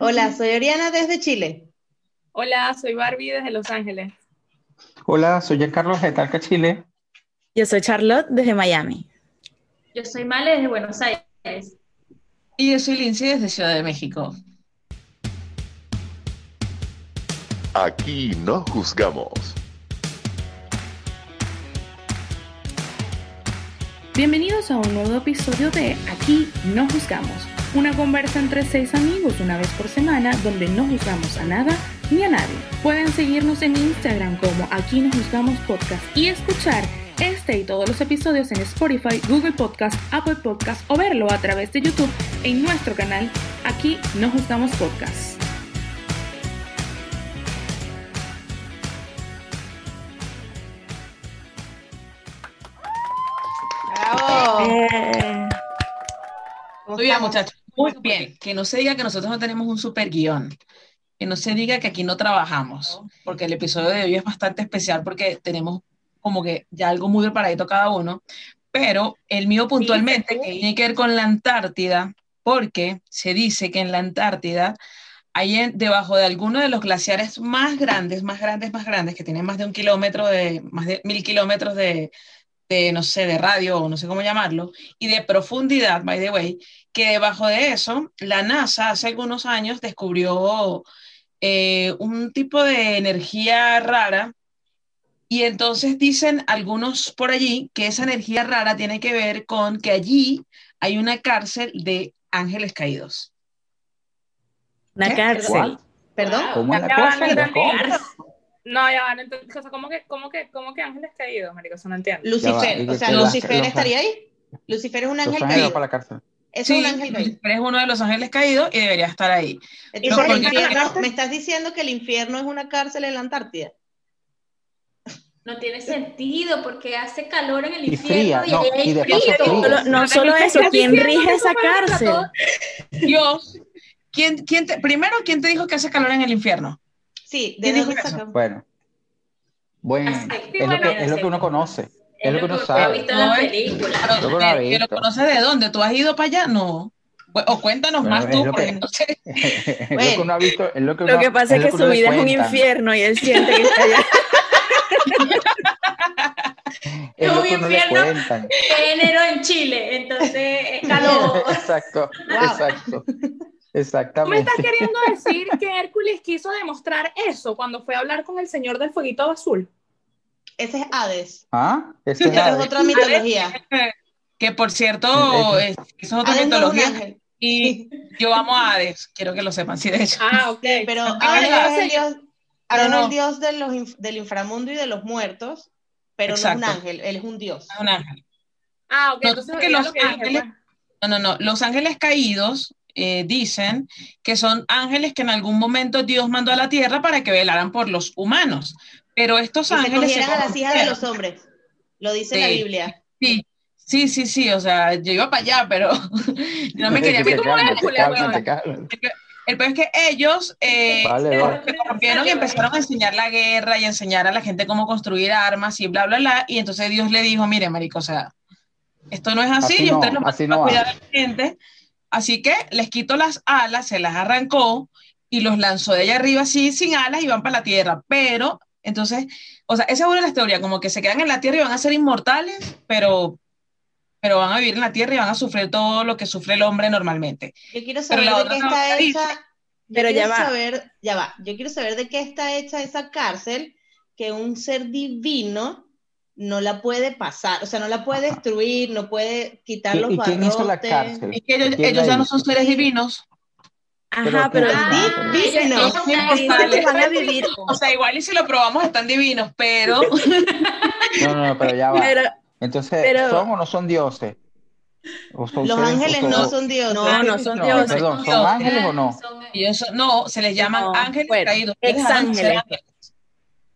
Hola, soy Oriana desde Chile. Hola, soy Barbie desde Los Ángeles. Hola, soy Carlos de Talca, Chile. Yo soy Charlotte desde Miami. Yo soy Male desde Buenos Aires. Y yo soy Lindsay desde Ciudad de México. Aquí no juzgamos. Bienvenidos a un nuevo episodio de Aquí no juzgamos, una conversa entre seis amigos una vez por semana donde no juzgamos a nada ni a nadie. Pueden seguirnos en Instagram como Aquí no juzgamos podcast y escuchar este y todos los episodios en Spotify, Google Podcast, Apple Podcast o verlo a través de YouTube en nuestro canal Aquí no juzgamos podcast. Eh, ¿Cómo Muy bien, muchachos. Muy bien. Que no se diga que nosotros no tenemos un super guion. Que no se diga que aquí no trabajamos. Porque el episodio de hoy es bastante especial porque tenemos como que ya algo muy preparadito cada uno. Pero el mío puntualmente, que tiene que ver con la Antártida, porque se dice que en la Antártida hay en- debajo de alguno de los glaciares más grandes, más grandes, más grandes, que tienen más de un kilómetro de, más de mil kilómetros de, de, no sé, de radio o no sé cómo llamarlo, y de profundidad, by the way, que debajo de eso, la NASA hace algunos años descubrió eh, un tipo de energía rara y entonces dicen algunos por allí que esa energía rara tiene que ver con que allí hay una cárcel de ángeles caídos. una ¿Qué? cárcel. ¿Perdón? ¿Cómo es la cosa? No. No, ya va, no entendí. O sea, ¿cómo que, cómo que, cómo que ángeles caídos, marico? Eso no entiendo. Va, Lucifer, o sea, Lucifer estaría ahí. Lucifer es un ángel caído. para la cárcel. Eso es Sí, un ángel caído. Lucifer es uno de los ángeles caídos y debería estar ahí. Entonces, No, el porque- infierno- me estás diciendo que el infierno es una cárcel en la Antártida. No tiene sentido porque hace calor en el Y infierno fría, no, hay y de paso frío. no Pero solo eso, ¿quién rige esa cárcel? Dios, ¿quién, quién te, primero, ¿quién te dijo que hace calor en el infierno? Sí, ¿Quién ¿de dijo dónde? Bueno. Bueno, Así, es lo bueno, que, es lo que uno conoce. Es lo que uno sabe. visto No, películas. Pero, Yo no la he pero visto. conoces de dónde? ¿Tú has ido para allá? No. O cuéntanos Bueno, más tú, lo porque que- no sé. es lo que uno ha visto. Es lo que, Lo pasa es lo que su vida es un infierno y él siente que está allá. Es lo Un infierno. Género en Chile, entonces es calor. Exacto, Wow. exacto. ¿Tú me Exactamente. estás queriendo decir que Hércules quiso demostrar eso cuando fue a hablar con el señor del fueguito azul? Ese es Hades. ¿Ah? Ese Esa es Hades. otra mitología. Que por cierto, es- eso es otra Hades no es mitología. Y yo amo a Hades, quiero que lo sepan, sí, de hecho. Ah, ok. Pero Ah, Hades verdad. es el dios, Hades es no. el dios de los del inframundo y de los muertos, pero no es Exacto. un ángel, él es un dios. Es un ángel. Ah, ok. No, Entonces, que los lo que dije, ángeles- pues. No, no, no. Los ángeles caídos eh, dicen que son ángeles que en algún momento Dios mandó a la tierra para que velaran por los humanos. Pero estos Y se ángeles se cogieran a las hijas de los hombres. Lo dice la Sí. Biblia. Sí, sí, sí, sí, o sea, yo iba para allá, pero no me quería Hércules, calmas. El peor es que ellos eh, Vale, se corrompieron y empezaron a enseñar la guerra y a enseñar a la gente cómo construir armas y bla, bla, bla. Y entonces Dios le dijo, mire, marico, o sea, esto no es así, Así y ustedes no, lo así no a cuidar a la gente. Así que les quitó las alas, se las arrancó y los lanzó de allá arriba así, sin alas, y van para la tierra. Pero, entonces, o sea, esa es una de las teorías, como que se quedan en la tierra y van a ser inmortales, pero, pero van a vivir en la tierra y van a sufrir todo lo que sufre el hombre normalmente. Yo quiero Pero saber de qué está dice- hecha. yo Pero ya quiero va. Saber, ya va. Yo quiero saber de qué está hecha esa cárcel que un ser divino no la puede pasar, o sea, no la puede destruir, no puede quitar ¿Y, los y quién hizo la barrotes. cárcel? Es que ellos, ¿Quién ellos la ya no son seres divinos. Ajá, Pero Ah, Di- ellos no. son Sí, una- por dicen favor. que van a vivir. O sea, igual y si lo probamos están divinos, pero No, no, no, pero ya va. Pero, Entonces, pero- ¿son o no son dioses? ¿O son Los seres- ángeles no son dioses. no, no son No, dioses. perdón, ¿son Dioses. ángeles o no? Son- ellos son- no, se les llaman No, ángeles bueno, caídos. Exángeles. ángeles.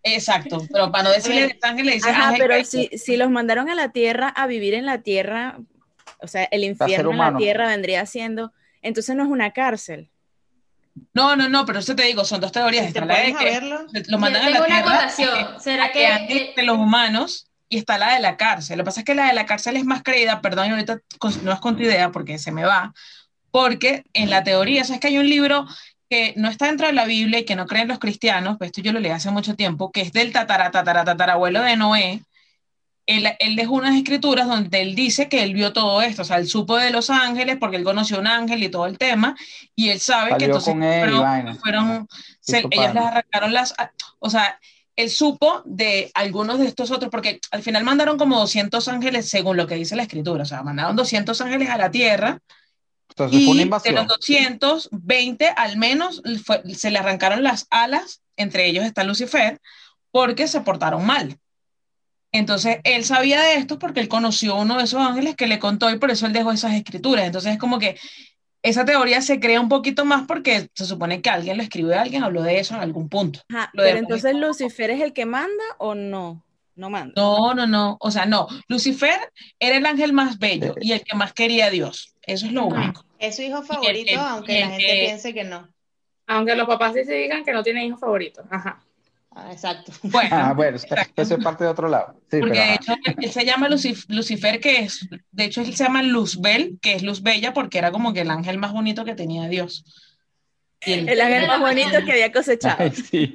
Exacto, pero para no decirle ángeles, dice Ajá, ángel pero caído. si, si los mandaron a la tierra a vivir en la tierra, o sea, el infierno en la tierra vendría siendo, entonces no es una cárcel. No, no, no, pero eso te digo, son dos teorías. Si te Está la de que verlo, lo mandan a la tengo una tierra acotación. ¿Será a que eh, entre los humanos y está la de la cárcel. Lo que pasa es que la de la cárcel es más creída, perdón, y ahorita con- no es con tu idea porque se me va, porque en la teoría, ¿sabes que hay un libro que no está dentro de la Biblia y que no creen los cristianos, pues esto yo lo leí hace mucho tiempo, que es del tatara, tatara, tatarabuelo de Noé, él, él dejó unas escrituras donde él dice que él vio todo esto, o sea, él supo de los ángeles porque él conoció un ángel y todo el tema, y él sabe que entonces él fueron, fueron- se- ellos les arrancaron las, o sea, él supo de algunos de estos otros, porque al final mandaron como 200 ángeles según lo que dice la escritura, o sea, mandaron 200 ángeles a la tierra, Entonces fue una y de los 220 al menos fue- se le arrancaron las alas, entre ellos está Lucifer, porque se portaron mal. Entonces, él sabía de esto porque él conoció uno de esos ángeles que le contó y por eso él dejó esas escrituras. Entonces, es como que esa teoría se crea un poquito más porque se supone que alguien lo escribió, alguien habló de eso en algún punto. Ajá, Lo pero entonces Lucifer es el que manda o no? No manda. No, no, no. O sea, no. Lucifer era el ángel más bello y el que más quería a Dios. Eso es lo Ajá. único. Es su hijo el- favorito, y aunque la el gente que- piense que no. Aunque los papás sí se digan que no tienen hijos favoritos. Ajá. Ah, exacto. Bueno, Ah, bueno, eso exacto. eso es parte de otro lado. Sí, Porque pero, de hecho él, él se llama Lucif- Lucifer, que es, de hecho él se llama Luzbel, que es luz bella, porque era como que el ángel más bonito que tenía Dios. El ángel más bonito que había cosechado. Ay, sí.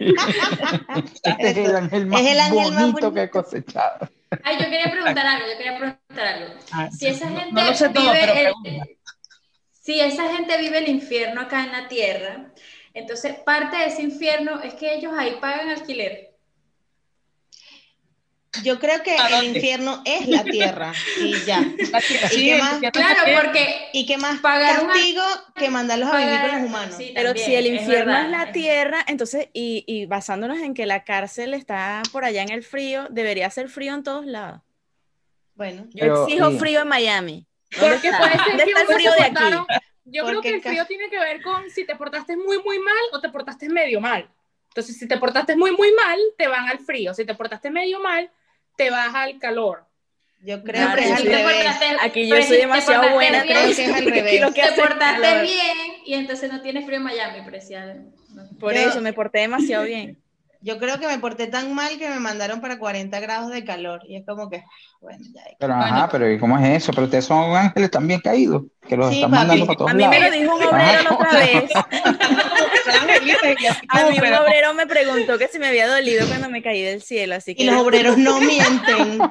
Este es el ángel más Es el ángel más bonito que he bonito. cosechado. Ay, yo quería preguntar algo, yo quería preguntar algo. Ah, Si esa gente no lo sé todo, vive pero el- pregunta. si esa gente vive el infierno acá en la tierra, entonces parte de ese infierno es que ellos ahí pagan alquiler. Yo creo que ¿A el infierno es la tierra y ya. Sí, qué el más? infierno Claro, es- porque Y qué más Pagar una- castigo que mandarlos a vivir con los humanos. Sí, Pero también, si el es infierno es, verdad. la tierra, entonces, y, y basándonos en que la cárcel está por allá en el frío, debería ser frío en todos lados. Bueno, Yo Pero, exijo y- frío en Miami. ¿Dónde Porque está? puede ser ¿Dónde que el frío se de aquí? Yo creo que el frío tiene que ver con si te portaste muy, muy mal o te portaste medio mal. Entonces, si te portaste muy, muy mal, te van al frío. Si te portaste medio mal, te vas al calor. yo creo Claro, que es yo al soy- Te revés. portaste- Aquí yo soy demasiado buena. bien, Creo que es al revés. Te portaste calor. bien y entonces no tienes frío en Miami, preciado. Por Yo- eso me porté demasiado bien. Yo creo que me porté tan mal que me mandaron para 40 grados de calor. Y es como que, bueno, ya. Pero, Bueno. ajá, pero ¿y cómo es eso? Pero ustedes son ángeles también caídos, que los Sí, están papi. mandando para todos A mí me lo dijo un Ajá, obrero la ¿cómo otra vez. A mí un obrero me preguntó que si me había dolido cuando me caí del cielo, así que Y los obreros no mienten.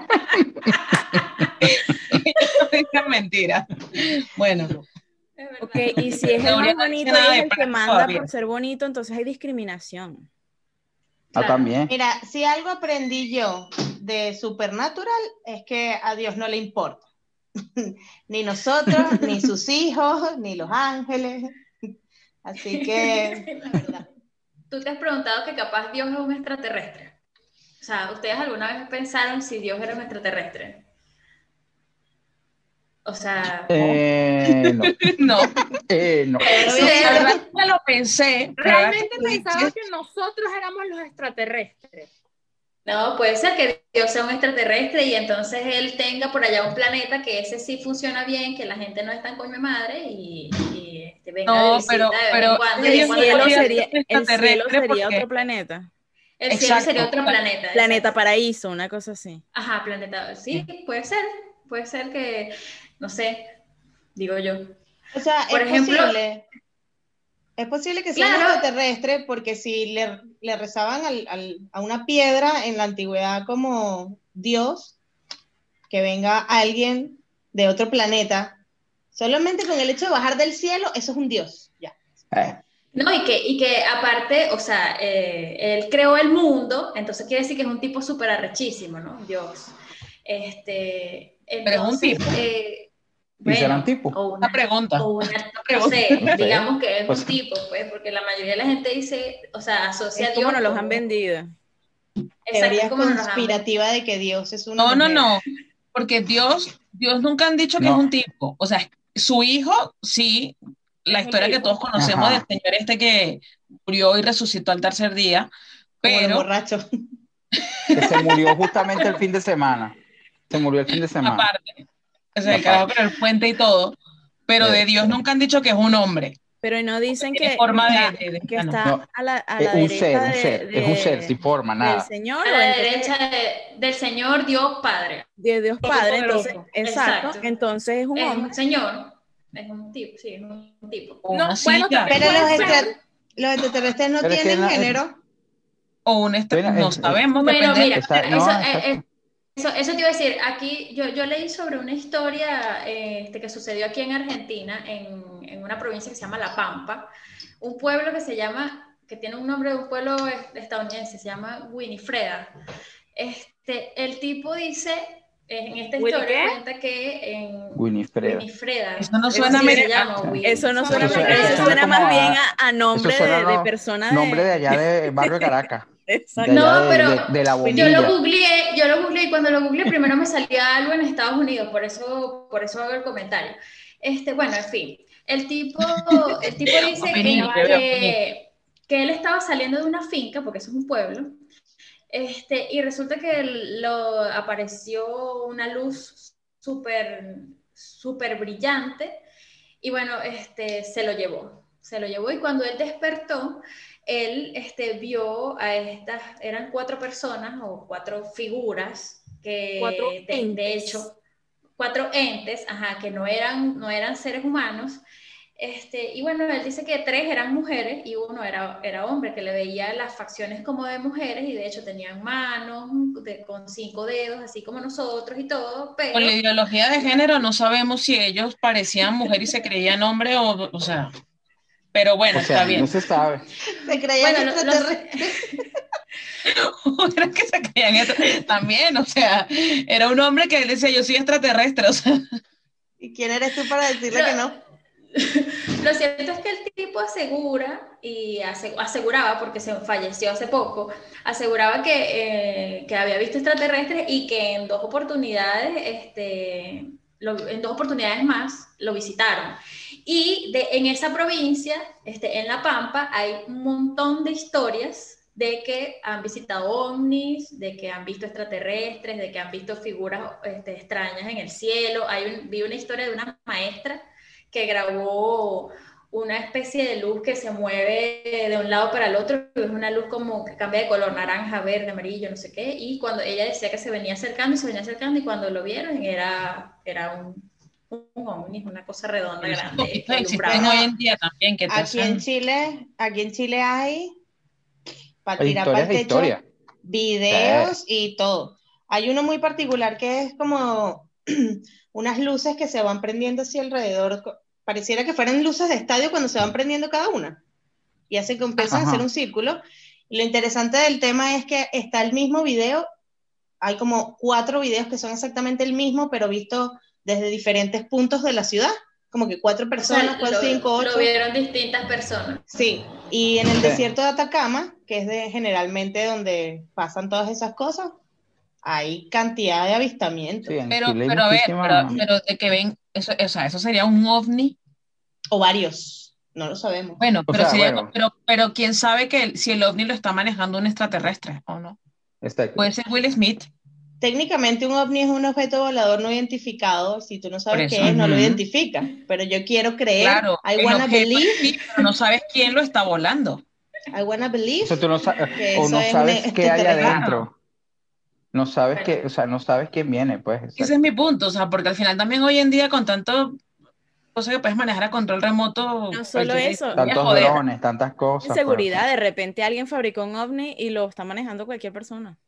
Es mentira. Bueno. Ok, y si es el más bonito y es el que manda por ser bonito, entonces hay discriminación. Ah, también. Mira, si algo aprendí yo de Supernatural es que a Dios no le importa. ni nosotros, ni sus hijos, ni los ángeles. Así que, la verdad. ¿Tú te has preguntado que capaz Dios es un extraterrestre? O sea, ¿ustedes alguna vez pensaron si Dios era un extraterrestre? O sea, Eh, no, no. eh, no. Pero Sí, lo pensé. Realmente pensaba que nosotros éramos los extraterrestres. no, puede ser que Dios sea un extraterrestre y entonces él tenga por allá un planeta que ese sí funciona bien, que la gente no es tan coño madre y, y, este, venga No, de visita pero- de vez pero en cuando. El cuando cielo sería, ser el cielo sería otro planeta. el cielo Exacto. sería otro planeta. Planeta exacto. paraíso, una cosa así. Ajá, planeta. Sí, puede ser. Puede ser que, no sé, digo yo. O sea, Por es ejemplo- posible. Es posible que sea un Claro. extraterrestre porque si le, le rezaban al- al- a una piedra en la antigüedad como Dios, que venga alguien de otro planeta, solamente con el hecho de bajar del cielo, eso es un Dios. Ya. Eh, No, y que, y que aparte, o sea, eh, él creó el mundo, entonces quiere decir que es un tipo súper arrechísimo, ¿no? Dios. Este, Pero es un tipo. eh, ¿Y será bueno, un tipo? o Una pregunta. o una- no pregunta. sé, No sé. digamos que es Pues- un tipo, pues, porque la mayoría de la gente dice, o sea, asocia Es a Dios como nos los han vendido. Teoría conspirativa de que Dios es una No, no, mujer. no. Porque Dios, Dios nunca han dicho que No. es un tipo. O sea, su hijo, sí, la un historia que todos conocemos Ajá. del señor este que murió y resucitó al tercer día. Pero borrachos. que se murió justamente el fin de semana. Se murió el fin de semana. aparte, o sea, el carajo con el puente y todo. Pero de Sí. Dios nunca han dicho que es un hombre. Pero no dicen que, forma de- de- de- que no. está No. a la, a Es la un derecha ser, un de- ser, es un ser sin forma, del nada. Señor A la entonces- derecha de- del Señor Dios Padre. de Dios Padre, entonces, exacto, Exacto. entonces es un Es hombre. un señor. Es un tipo, sí, es un tipo. No, bueno, Pero los, extra- Los extraterrestres no Pero tienen género. O un extra- Bueno, no sabemos, depende. mira, Está- no. Eso, eso te iba a decir, aquí yo, yo leí sobre una historia eh, este, que sucedió aquí en Argentina, en, en una provincia que se llama La Pampa, un pueblo que se llama, que tiene un nombre de un pueblo es- estadounidense, se llama Winifreda. Este, el tipo dice, eh, en esta ¿Winnie historia qué? cuenta que en Winifred. Winifreda, Eso no suena se llama, Win- Eso no suena, Eso suena- eso eso suena más bien a- nombre Eso suena, de, de persona Nombre de de... allá de Barrio de Caracas. Exacto. No, de, pero de- de la Yo lo googleé, yo lo googleé y cuando lo googleé primero me salía algo en Estados Unidos, por eso, por eso hago el comentario. Este, bueno, en fin, el tipo, el tipo dice que, que, que él estaba saliendo de una finca, porque eso es un pueblo, este, y resulta que lo apareció una luz súper, súper brillante, y bueno, este, se lo llevó, se lo llevó y cuando él despertó, él este, vio a estas, eran cuatro personas o cuatro figuras que Cuatro de, de hecho, cuatro entes, ajá, que no eran, no eran seres humanos. Este, y bueno, él dice que tres eran mujeres y uno era, era hombre, que le veía las facciones como de mujeres y de hecho tenían manos de- con cinco dedos, así como nosotros y todo, pero... Con la ideología de género no sabemos si ellos parecían mujer y se creían hombre o, o sea, pero bueno, O sea, está bien. no se sabe. Se creían Bueno, extraterrestres. Era que se creían eso también, o sea, era un hombre que decía yo soy extraterrestre, o sea, ¿Y quién eres tú para decirle que no? Lo cierto es que el tipo asegura, y ase- aseguraba, porque se falleció hace poco, aseguraba que, eh, que había visto extraterrestres y que en dos oportunidades, este, lo- en dos oportunidades más, lo visitaron. Y de, en esa provincia, este, en La Pampa, hay un montón de historias de que han visitado ovnis, de que han visto extraterrestres, de que han visto figuras este, extrañas en el cielo. Hay vi una historia de una maestra que grabó una especie de luz que se mueve de un lado para el otro, es una luz como que cambia de color, naranja, verde, amarillo, no sé qué, y cuando ella decía que se venía acercando y se venía acercando, y cuando lo vieron era, era un, un ovni, una cosa redonda, grande, existen hoy en día también que te Aquí en hacen- Chile, aquí en Chile hay para Hay tirar para historias el de techo historia. videos y todo. Hay uno muy particular que es como unas luces que se van prendiendo así alrededor. Pareciera que fueran luces de estadio cuando se van prendiendo cada una. Y hace que empiezan a hacer un círculo. Y lo interesante del tema es que está el mismo video. Hay como cuatro videos que son exactamente el mismo, pero visto desde diferentes puntos de la ciudad. Como que cuatro O sea, personas, cuatro, lo, cinco, lo ocho. vieron distintas personas. Sí, y en el desierto de Atacama, que es de generalmente donde pasan todas esas cosas, hay cantidad de avistamientos. Sí, Pero, pero a ver, pero, pero de que ven, eso, o sea, eso sería un ovni. O varios, no lo sabemos. Bueno, pero, sea, sería- bueno. pero, pero quién sabe que el- si el ovni lo está manejando un extraterrestre o no. Exacto. Puede ser Will Smith. Técnicamente un ovni es un objeto volador no identificado. Si tú no sabes qué es, no lo Ujú. identifica. Pero yo quiero creer, Claro, I wanna believe, sí, pero no sabes quién lo está volando. I wanna believe. O sea, tú no sabes, que o eso no es sabes un qué hay adentro. No sabes qué, o sea, no sabes quién viene, pues. Ese es mi punto, o sea, porque al final también hoy en día con tanto cosa que puedes manejar a control remoto. No solo eso. Tantos drones, tantas cosas. En pues. seguridad, de repente alguien fabricó un ovni y lo está manejando cualquier persona.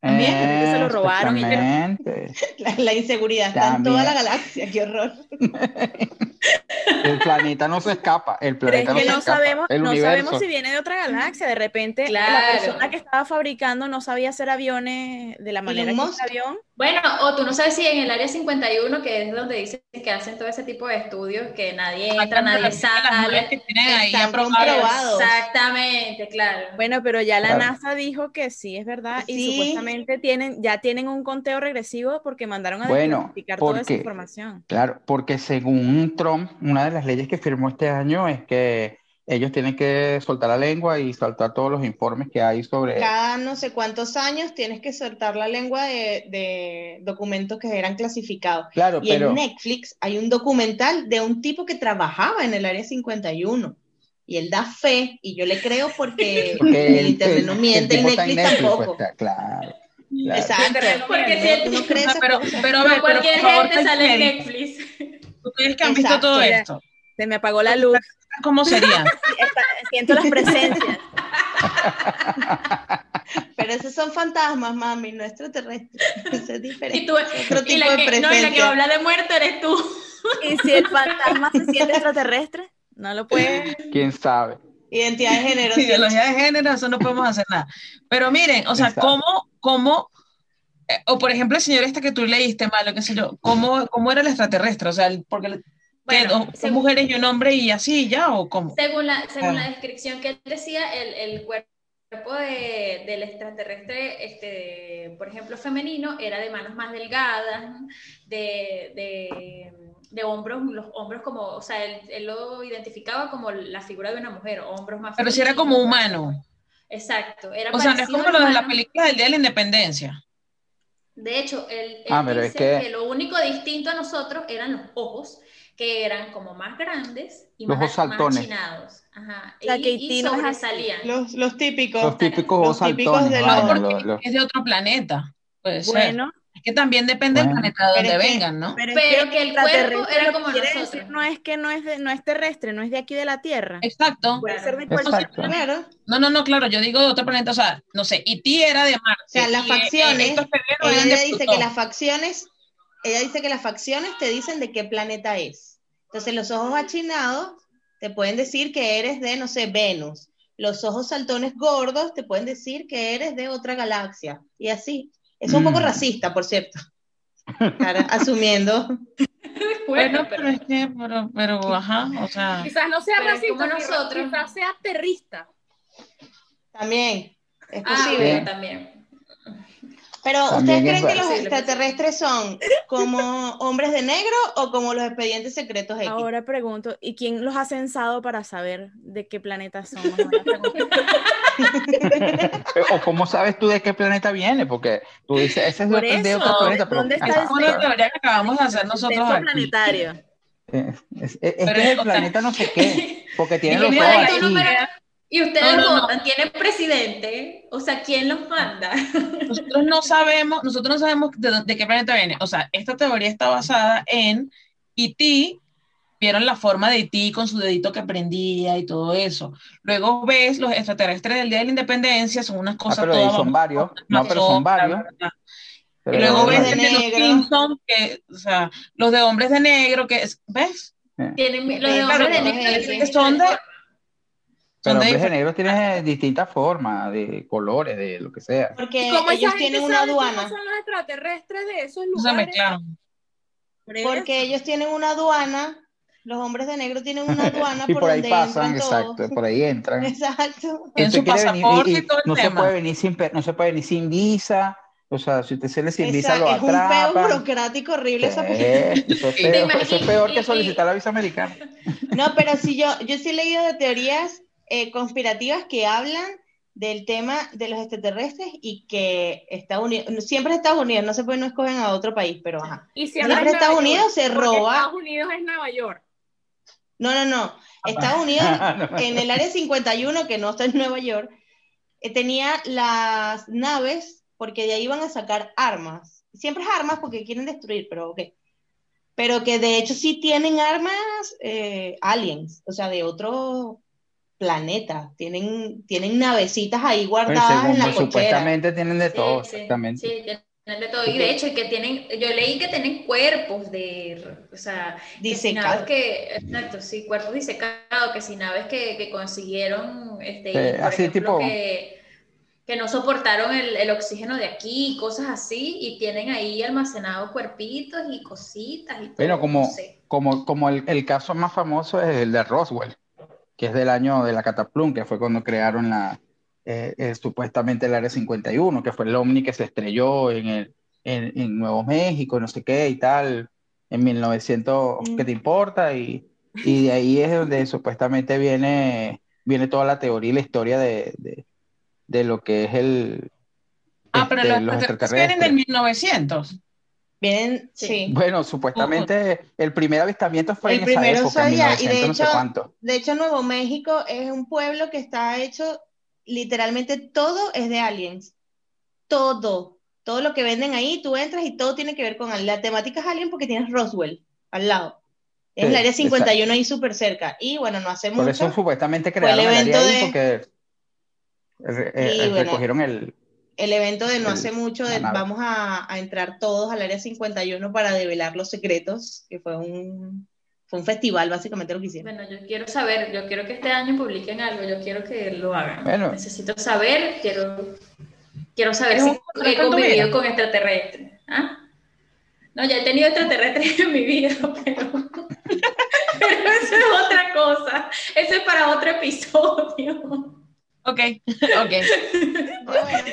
También, se lo robaron y- Exactamente. La, la inseguridad está en toda la galaxia, qué horror. El planeta no se escapa. El Pero es planeta que no, no se escapa. sabemos, el no universo. sabemos si viene de otra galaxia. De repente la persona que estaba fabricando no sabía hacer aviones de la manera que el avión. Bueno, o tú no sabes si en el área 51, que es donde dicen que hacen todo ese tipo de estudios, que nadie entra, nadie sale. que tienen ahí Están aprobadas. comprobados. Exactamente, claro. Bueno, pero ya la Claro. NASA dijo que sí es verdad y Sí. supuestamente tienen, ya tienen un conteo regresivo porque mandaron a Bueno, desclasificar toda esa porque- información. Claro, porque según Trump, una de las leyes que firmó este año es que ellos tienen que soltar la lengua y soltar todos los informes que hay sobre... Cada no sé cuántos años tienes que soltar la lengua de, de documentos que eran clasificados. Claro, Y pero... en Netflix hay un documental de un tipo que trabajaba en el área 51. Y él da fe, y yo le creo porque, Porque el internet no miente en Netflix Netflix, tampoco. pues, está- claro, claro. Exacto. Porque si el- ¿No crees Ah, pero, pero a ver, pero cualquier favor, gente sale en Netflix. ustedes que han visto todo Mira. esto, Se me apagó la luz. ¿Cómo sería? Está- siento las presencias. Pero esos son fantasmas, mami, no extraterrestres. Eso es diferente. Y, tú, otro y tipo la de que, no, y la que presencia. habla de muerto eres tú. Y si el fantasma se siente extraterrestre, no lo puede. ¿Quién sabe? Identidad de género. sí. Ideología de género, eso no podemos hacer nada. Pero miren, o sea, Exacto. ¿cómo, cómo, eh, o por ejemplo, el señor este que tú leíste malo, qué sé yo, ¿cómo, cómo era el extraterrestre? O sea, el- porque le- ¿qué, Bueno, dos- según- mujeres y un hombre y así ya, o cómo? Según la, según Ah. la descripción que él decía, el, el cuerpo de- del extraterrestre, este, por ejemplo, femenino, era de manos más delgadas, de, de, de hombros, los hombros como, o sea, él, él lo identificaba como la figura de una mujer, hombros más Pero si era como humano. Exacto, era O sea, no es como lo de la película del Día de la Independencia. De hecho, él, él Ah, es dice que- lo único distinto a nosotros eran los ojos, que eran como más grandes y Los más, más achinados. Ajá. O sea, y, que y sobresalían. Los, los típicos. Los típicos Los típicos saltones, de los- Es de otro planeta. Puede. Bueno, que también depende Bueno. del planeta de donde es vengan, ¿no? pero, Pero es que el cuerpo era como nosotros. decir no es que no es, de- no es terrestre, no es de aquí de la Tierra. Exacto. Puede ser de cualquier. No, no, no, claro, yo digo de otro planeta, o sea, no sé, Iti era de Marte. O sea, las y, eh, facciones, Ella de dice que las facciones, ella dice que las facciones te dicen de qué planeta es. Entonces, los ojos achinados te pueden decir que eres de, no sé, Venus. Los ojos saltones gordos te pueden decir que eres de otra galaxia. Y así. Es un poco Mm. racista, por cierto. Cara, asumiendo. Bueno, pero es que, pero, pero, ajá, o sea, Quizás no sea racista, como nosotros. quizás sea aterrista. También. Es Ah, posible. bueno, también. Pero, ¿ustedes es creen que los extraterrestres son como hombres de negro o como los expedientes secretos X? Ahora pregunto, ¿y quién los ha censado para saber de qué planeta son? Pregunto. o cómo sabes tú de qué planeta viene, porque tú dices, ese es Por de, otro planeta, pero ¿dónde está es una teoría que acabamos de hacer nosotros aquí. planetario. Eh, es, es- es Pero que es el o sea- planeta no sé qué, porque tiene los ojos así. pero- y ustedes No, no, no. votan, tienen presidente, o sea, ¿quién los manda? Nosotros no sabemos, nosotros no sabemos de, de qué planeta viene. O sea, esta teoría está basada en E.T., vieron la forma de E.T. con su dedito que prendía y todo eso. Luego ves los extraterrestres del Día de la Independencia, son unas Ah, cosas pero ahí todas son varios, no, pero son varios. pero Y luego ves de los. Simpsons, que, o sea, los de hombres de negro, que es, ¿ves? Tienen los de Claro, hombres de pero negro. que son de- Pero hombres de difer- negro tienen distintas formas, de colores, de lo que sea. Porque ¿Y cómo esa ellos tienen una aduana. cómo son los extraterrestres de esos Se lugares? Porque ellos tienen una aduana, los hombres de negro tienen una aduana Y por, por ahí donde pasan, entran todos. exacto, por ahí entran. Exacto. Usted su venir pasaporte y- todo el no se tema. puede venir sin no se puede venir sin visa, o sea, si usted se le sin visa lo es un peo burocrático horrible esa Sí, eso, es peor, eso es peor que solicitar la visa americana. No, pero sí yo, yo sí he leído de teorías eh, conspirativas que hablan del tema de los extraterrestres y que Estados Unidos, siempre Estados Unidos, no se puede, no escogen a otro país, pero ajá. Y siempre, Siempre es Estados Nueva Unidos York, se roba. Estados Unidos es Nueva York. No, no, no. Estados Unidos, en el área 51, que no está en Nueva York, eh, tenía las naves porque de ahí iban a sacar armas. Siempre es armas porque quieren destruir, pero ok. Pero que de hecho sí tienen armas eh, aliens, o sea, de otro planeta. Tienen, tienen navecitas ahí Pero guardadas según, en la pues, cochera. supuestamente tienen de todo, Sí, exactamente. sí, tienen de todo. Y de hecho, que tienen, yo leí que tienen cuerpos de, o sea, que si Disecado. naves que, exacto, sí, cuerpos disecados, que si naves que, que consiguieron, este, Sí, y, por así ejemplo, tipo- que, que no soportaron el, el oxígeno de aquí, cosas así, y tienen ahí almacenados cuerpitos y cositas y todo, Bueno, como, no sé. como, como el, el caso más famoso es el de Roswell, que es del año de la Cataplum, que fue cuando crearon la, eh, eh, supuestamente el Área 51, que fue el ovni que se estrelló en, el, en, en Nuevo México, no sé qué y tal, en 1900, Mm. ¿qué te importa? Y, y de ahí es donde supuestamente viene, viene toda la teoría y la historia de, de, de lo que es el... Ah, pero este, los los extraterrestres vienen del 1900. Vienen, Sí. Bueno, supuestamente el primer avistamiento fue El en esa primero época, en allá, y de 1900 no sé hecho-. De hecho, Nuevo México es un pueblo que está hecho, literalmente todo es de aliens. Todo. Todo lo que venden ahí, tú entras y todo tiene que ver con la temática es alien porque tienes Roswell al lado. Es el Sí, área 51 ahí súper cerca. Y bueno, no hace Por eso mucho. supuestamente crearon el evento área ahí de- porque re- eh, eh, bueno. recogieron el... el evento de no el- hace mucho, de vamos a, a entrar todos al área 51 para develar los secretos, que fue un, fue un festival básicamente lo que hicieron. Bueno, yo quiero saber, yo quiero que este año publiquen algo, yo quiero que lo hagan. Bueno. Necesito saber, quiero, quiero saber ¿Eres si un he convivido con extraterrestres. ¿Ah? No, ya he tenido extraterrestres en mi vida, pero, pero eso es otra cosa. Eso es para otro episodio. Ok, ok.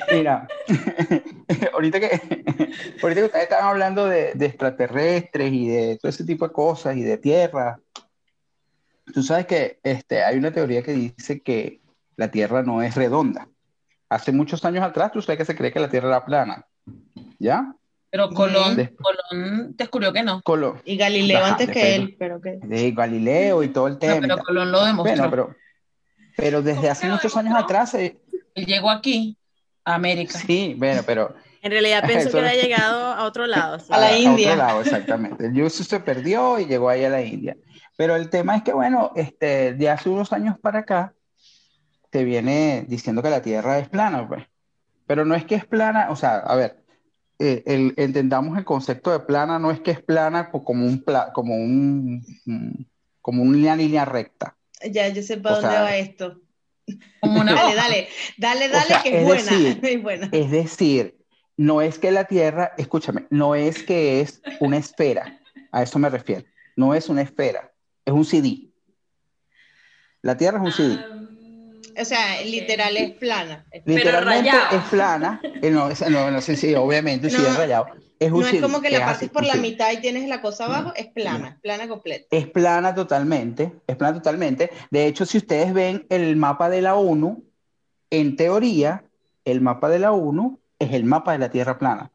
Mira, ahorita que, ahorita que ustedes estaban hablando de, de extraterrestres y de todo ese tipo de cosas y de tierra, tú sabes que este, hay una teoría que dice que la Tierra no es redonda. Hace muchos años atrás, tú sabes que se cree que la Tierra era plana. ¿Ya? Pero Colón. Colón descubrió que no. Colo- Y Galileo Ajá, antes que él, pero que... de Galileo y todo el No, tema. y pero. Colón lo demostró. Bueno, pero, pero desde ¿Cómo hace muchos años atrás, eh, Él llegó aquí, a América. sí, bueno, pero En realidad pensó Eso que había llegado a otro lado. sí. A la India. otro lado, exactamente. El Yusu se perdió y llegó ahí a la India. Pero el tema es que, bueno, este, de hace unos años para acá, te viene diciendo que la Tierra es plana, pues. Pero no es que es plana, o sea, a ver, eh, el- entendamos el concepto de plana, no es que es plana co- como un, pla- como un, mm, como una línea recta. Ya, yo sé para O dónde sea, va esto. Como una Dale, dale, dale, O dale, sea, que es, es buena. decir, es buena. Es decir, no es que la Tierra, escúchame, no es que es una esfera, a eso me refiero. No es una esfera, es un CD. La Tierra es un CD. Ah, O sea, literal es plana. Es- Literalmente rayado. es plana. eh, no, es- no, no sé si, obviamente, No, rayado. Es No es como que la es partes por la mitad y tienes la cosa abajo, es plana, es plana completa. Es plana totalmente, es plana totalmente. De hecho, si ustedes ven el mapa de la ONU, en teoría, el mapa de la ONU es el mapa de la Tierra plana.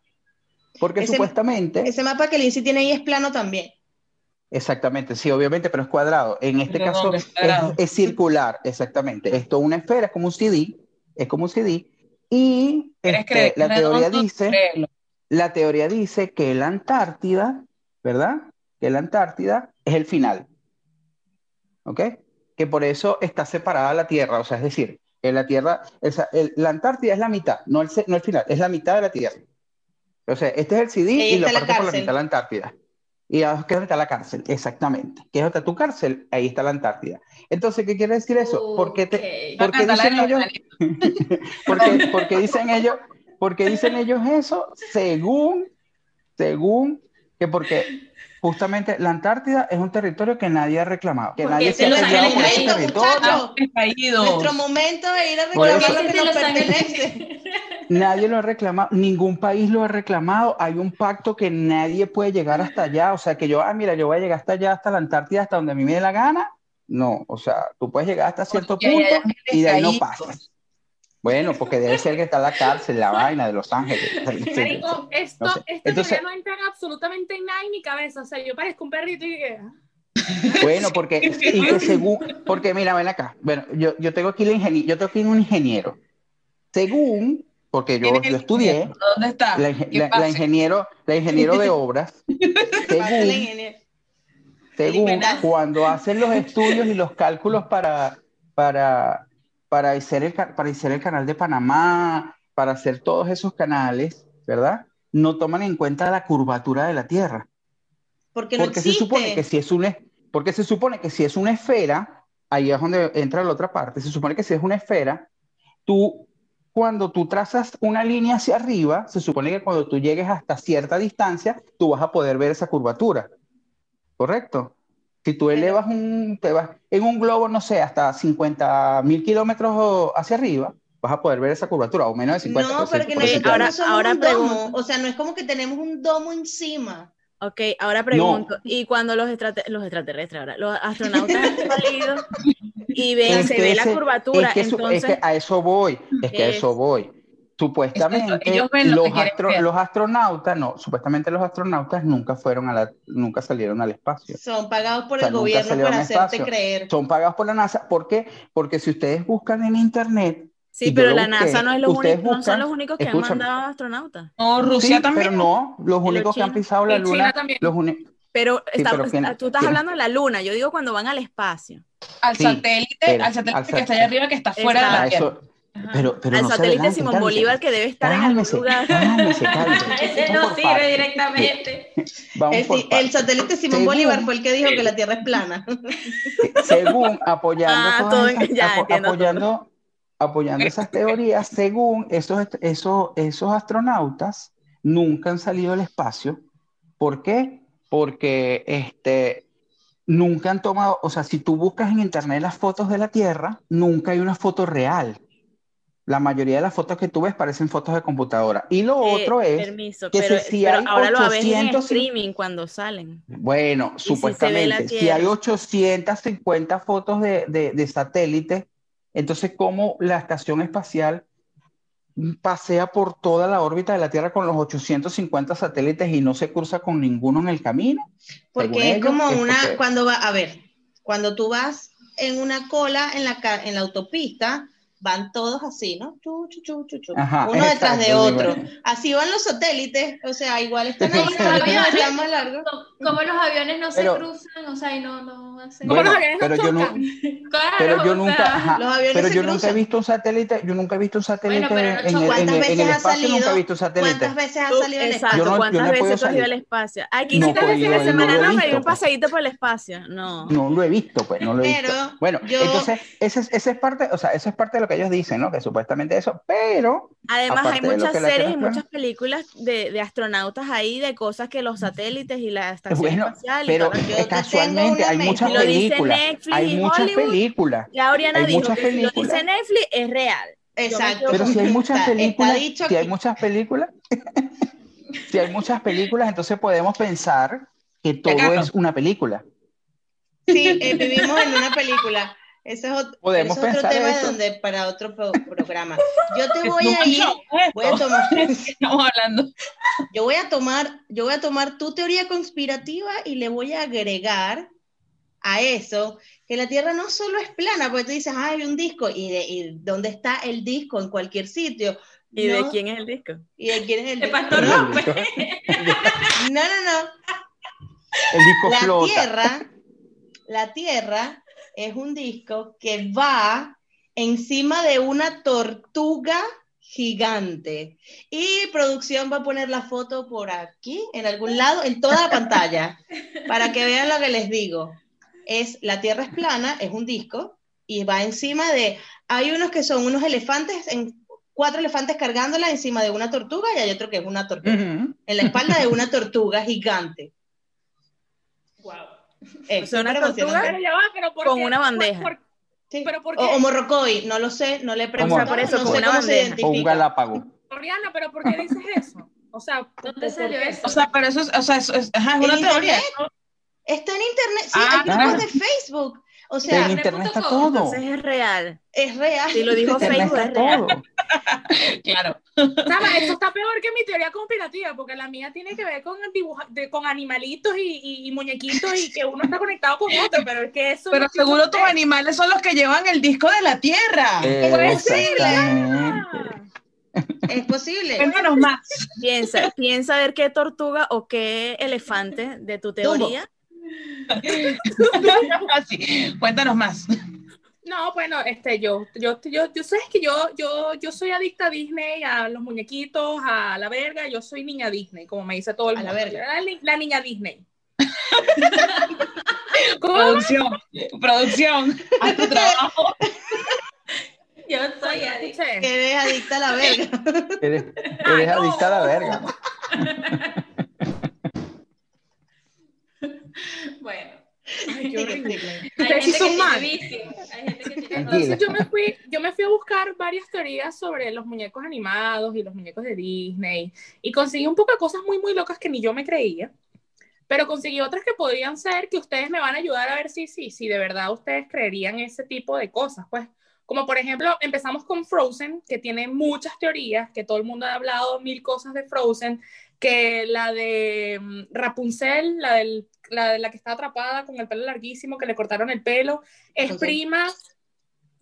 Porque Ese- supuestamente... Ese mapa que Lindsay tiene ahí es plano también. Exactamente, sí, obviamente, pero es cuadrado. En este caso es cuadrado. es, es circular, exactamente. Esto es una esfera, es como un CD, es como un CD. Y ¿Quieres este, la teoría dice, créelo. La teoría dice que la Antártida, ¿verdad? Que la Antártida es el final. ¿Ok? Que por eso está separada la Tierra, o sea, es decir, que la Tierra, el- la Antártida es la mitad, no el, no el final, es la mitad de la Tierra. O sea, este es el CD y lo parte por la mitad la Antártida. Y ahí está la cárcel, exactamente. Que es está tu cárcel, ahí está la Antártida. Entonces, ¿qué quiere decir eso? ¿Por qué, te, por qué dicen de los ellos? ¿Por qué, por qué dicen ellos? ¿Por qué dicen ellos eso? Según, según que porque justamente la Antártida es un territorio que nadie ha reclamado, que Porque nadie se ha Los peleado por ese Ángeles, territorio. muchachos. Caídos. Nuestro momento de ir a reclamar eso- lo que nos Los Ángeles. pertenece. Nadie lo ha reclamado, ningún país lo ha reclamado. Hay un pacto que nadie puede llegar hasta allá. O sea, que yo, ah, mira, yo voy a llegar hasta allá, hasta la Antártida, hasta donde a mí me dé la gana. No, o sea, tú puedes llegar hasta cierto Porque punto y de ahí no pasas. Bueno, porque debe ser que está la cárcel, la vaina de Los Ángeles. Marico, esto, No sé. esto Entonces- todavía no entra absolutamente en nada en mi cabeza. O sea, yo parezco un perrito y que. Bueno, porque, y que según, porque mira, ven acá. Bueno, yo, yo tengo aquí la ingenie- yo tengo aquí un ingeniero. Según, porque yo, ¿Quién es el yo estudié, ingeniero? ¿Dónde está? la, inge- ¿Qué la- ingeniero, la ingeniero de obras, según, ingeniero. según cuando hacen los estudios y los cálculos para, para, para, hacer el, para hacer el canal de Panamá, para hacer todos esos canales, ¿verdad? No toman en cuenta la curvatura de la Tierra. Porque no Porque se existe. supone que si es una, porque se supone que si es una esfera, ahí es donde entra la otra parte, se supone que si es una esfera, tú, cuando tú trazas una línea hacia arriba, se supone que cuando tú llegues hasta cierta distancia, tú vas a poder ver esa curvatura. ¿Correcto? Si tú elevas un, te vas en un globo, no sé, hasta 50 mil kilómetros hacia arriba, vas a poder ver esa curvatura, o menos de 50. No, por porque ahora- no ahora domo. pregunto. O sea, no es como que tenemos un domo encima. Ok, ahora pregunto, ¿y cuando los, extrate- los extraterrestres, ahora, los astronautas han salido y ven, Es se ve la curvatura, es que, su- es entonces, que a eso voy, es que a es- eso voy. Supuestamente ellos ven lo los, astro- ver. los astronautas, no, supuestamente los astronautas nunca fueron a la, nunca salieron al espacio. Son pagados por O sea, el gobierno para al hacerte espacio. creer. Son pagados por la NASA. ¿Por qué? Porque si ustedes buscan en internet, sí, pero la busqué, NASA no, es los ustedes únicos, no son los únicos que escúchame. han mandado astronautas. No, Rusia sí, también. pero no, los únicos que han pisado la Y China luna, también. los Pero, está- pero que- tú estás hablando de la luna, yo digo cuando van al espacio. Al Sí, satélite, pero- al satélite al que está allá arriba, que está fuera de la Tierra. eso, pero, pero al no satélite adelante, Simón cálmese. Bolívar que debe estar en algún lugar. cálmese, cálmese. Ese no sirve directamente. Vamos El, satélite Simón Según- Bolívar fue el que dijo que la Tierra es plana. según apoyando Ah, todo- esas- ya apo- entiendo apoyando, apoyando esas teorías, según esos, esos, esos astronautas nunca han salido al espacio. ¿Por qué? Porque este, nunca han tomado, o sea, si tú buscas en internet las fotos de la Tierra, nunca hay una foto real. La mayoría de las fotos que tú ves parecen fotos de computadora. Y lo Eh, otro es permiso, que pero, si- si pero hay ahora lo ves en 800 streaming cuando salen. Bueno, supuestamente, si hay 850 fotos de, de, de satélite, entonces, ¿cómo la estación espacial pasea por toda la órbita de la Tierra con los 850 satélites y no se cruza con ninguno en el camino? Porque es como una, cuando va, a ver, cuando tú vas en una cola en la, en la autopista, van todos así, ¿no? Chu, chu, chu, chu, chu. Ajá, Uno detrás de otro. igual. Así van los satélites, o sea, igual están ahí, aviones. más largos. Como- Como los aviones no Pero- se cruzan, o sea, y no, no hacen. ¿Cómo Bueno, los aviones no pero yo no, chocan? Claro, pero yo o nunca, sea, ajá, los aviones pero se yo nunca he cruzan. visto un satélite, yo nunca he visto un satélite pero no en, el- ¿Cuántas en el veces ha espacio, nunca he salido? visto un satélite. ¿Cuántas veces ha Tú- salido en el exacto, Yo no- yo ¿cuántas no he podido veces tú has ido al espacio? Aquí No podido, de no semana, no, me visto, di un pues. paseíto por el espacio. No. No lo he visto, pues, no lo he Pero visto. Bueno, yo- entonces, ese es, parte, o sea, eso es parte de lo que ellos dicen, ¿no? Que supuestamente eso, pero Además, hay muchas series y muchas películas de, de astronautas ahí, de cosas que los satélites y la estación Bueno, espacial y pero te casualmente hay muchas Y lo dice películas, Netflix hay y muchas Hollywood. películas, Ya Oriana hay dijo muchas que si lo dice Netflix es real. Exacto. pero si hay muchas Está- está películas, dicho si hay muchas películas, si hay muchas películas, entonces podemos pensar que todo es una película. Sí, eh, vivimos en una película. Ese es, ot- Podemos ese es otro tema eso. donde, para otro pro- programa. Yo te voy a ir, esto. voy a tomar, Estamos hablando. yo voy a tomar, yo voy a tomar tu teoría conspirativa y le voy a agregar a eso que la Tierra no solo es plana, porque tú dices, ah, hay un disco, y, de, y dónde está el disco en cualquier sitio. ¿Y de No, quién es el disco? ¿Y de quién es el De disco? Pastor No, López. no, no, no. El disco La flota. Tierra, la Tierra es un disco que va encima de una tortuga gigante. Y producción va a poner la foto por aquí, en algún lado, en toda la pantalla, para que vean lo que les digo. Es La Tierra es plana, es un disco, y va encima de, hay unos que son unos elefantes, en, cuatro elefantes cargándola encima de una tortuga, y hay otro que es una tortuga, en la espalda de una tortuga gigante. Wow. Es O sea, una súper emocionante. tortuga Pero ya va, pero ¿por Con qué? una bandeja. ¿Por- por- Sí. ¿Pero por o, qué? o morrocoy, no lo sé, no le he preguntado, por eso, no con sé una cómo se. O un identifica. galápago. Oriana, pero ¿por qué dices eso? O sea, ¿por, ¿Dónde salió eso? O sea, pero eso es, o sea, eso es, ajá, es una ¿En teoría. internet? Está en internet, sí, Ah, hay grupos de Facebook. O sea, en internet está todo. Entonces es real. es real. Si lo dijo Internet Facebook, está es real. todo. Claro. Esto está peor que mi teoría conspirativa, porque la mía tiene que ver con, dibuja- de- con animalitos y, y- y muñequitos y que uno está conectado con otro, pero es que eso... Pero no seguro tus animales son los que llevan el disco de la Tierra. Puede ser. Es posible. Cuéntanos más. Piensa, piensa a ver qué tortuga o qué elefante de tu teoría. Así, cuéntanos más. No, bueno, este, yo, yo, yo, yo sabes que yo, yo, yo soy adicta a Disney, a los muñequitos, a la verga, yo soy niña Disney, como me dice todo el A la mundo. verga. La, ni- la niña Disney. ¿Cómo? Producción, producción, haz tu trabajo. Yo soy adicta. Eres adicta a la verga. Eres, eres no. adicta a la verga. Bueno, Ay, qué horrible. hay gente que son tiene mal. vicio. Hay gente que tiene Tranquila. Entonces yo me fui, yo me fui a buscar varias teorías sobre los muñecos animados y los muñecos de Disney y conseguí un poco de cosas muy muy locas que ni yo me creía, pero conseguí otras que podrían ser que ustedes me van a ayudar a ver si si si de verdad ustedes creerían ese tipo de cosas, pues como por ejemplo empezamos con Frozen que tiene muchas teorías, que todo el mundo ha hablado mil cosas de Frozen, que la de mm, Rapunzel, la del la de la que está atrapada con el pelo larguísimo, que le cortaron el pelo, es prima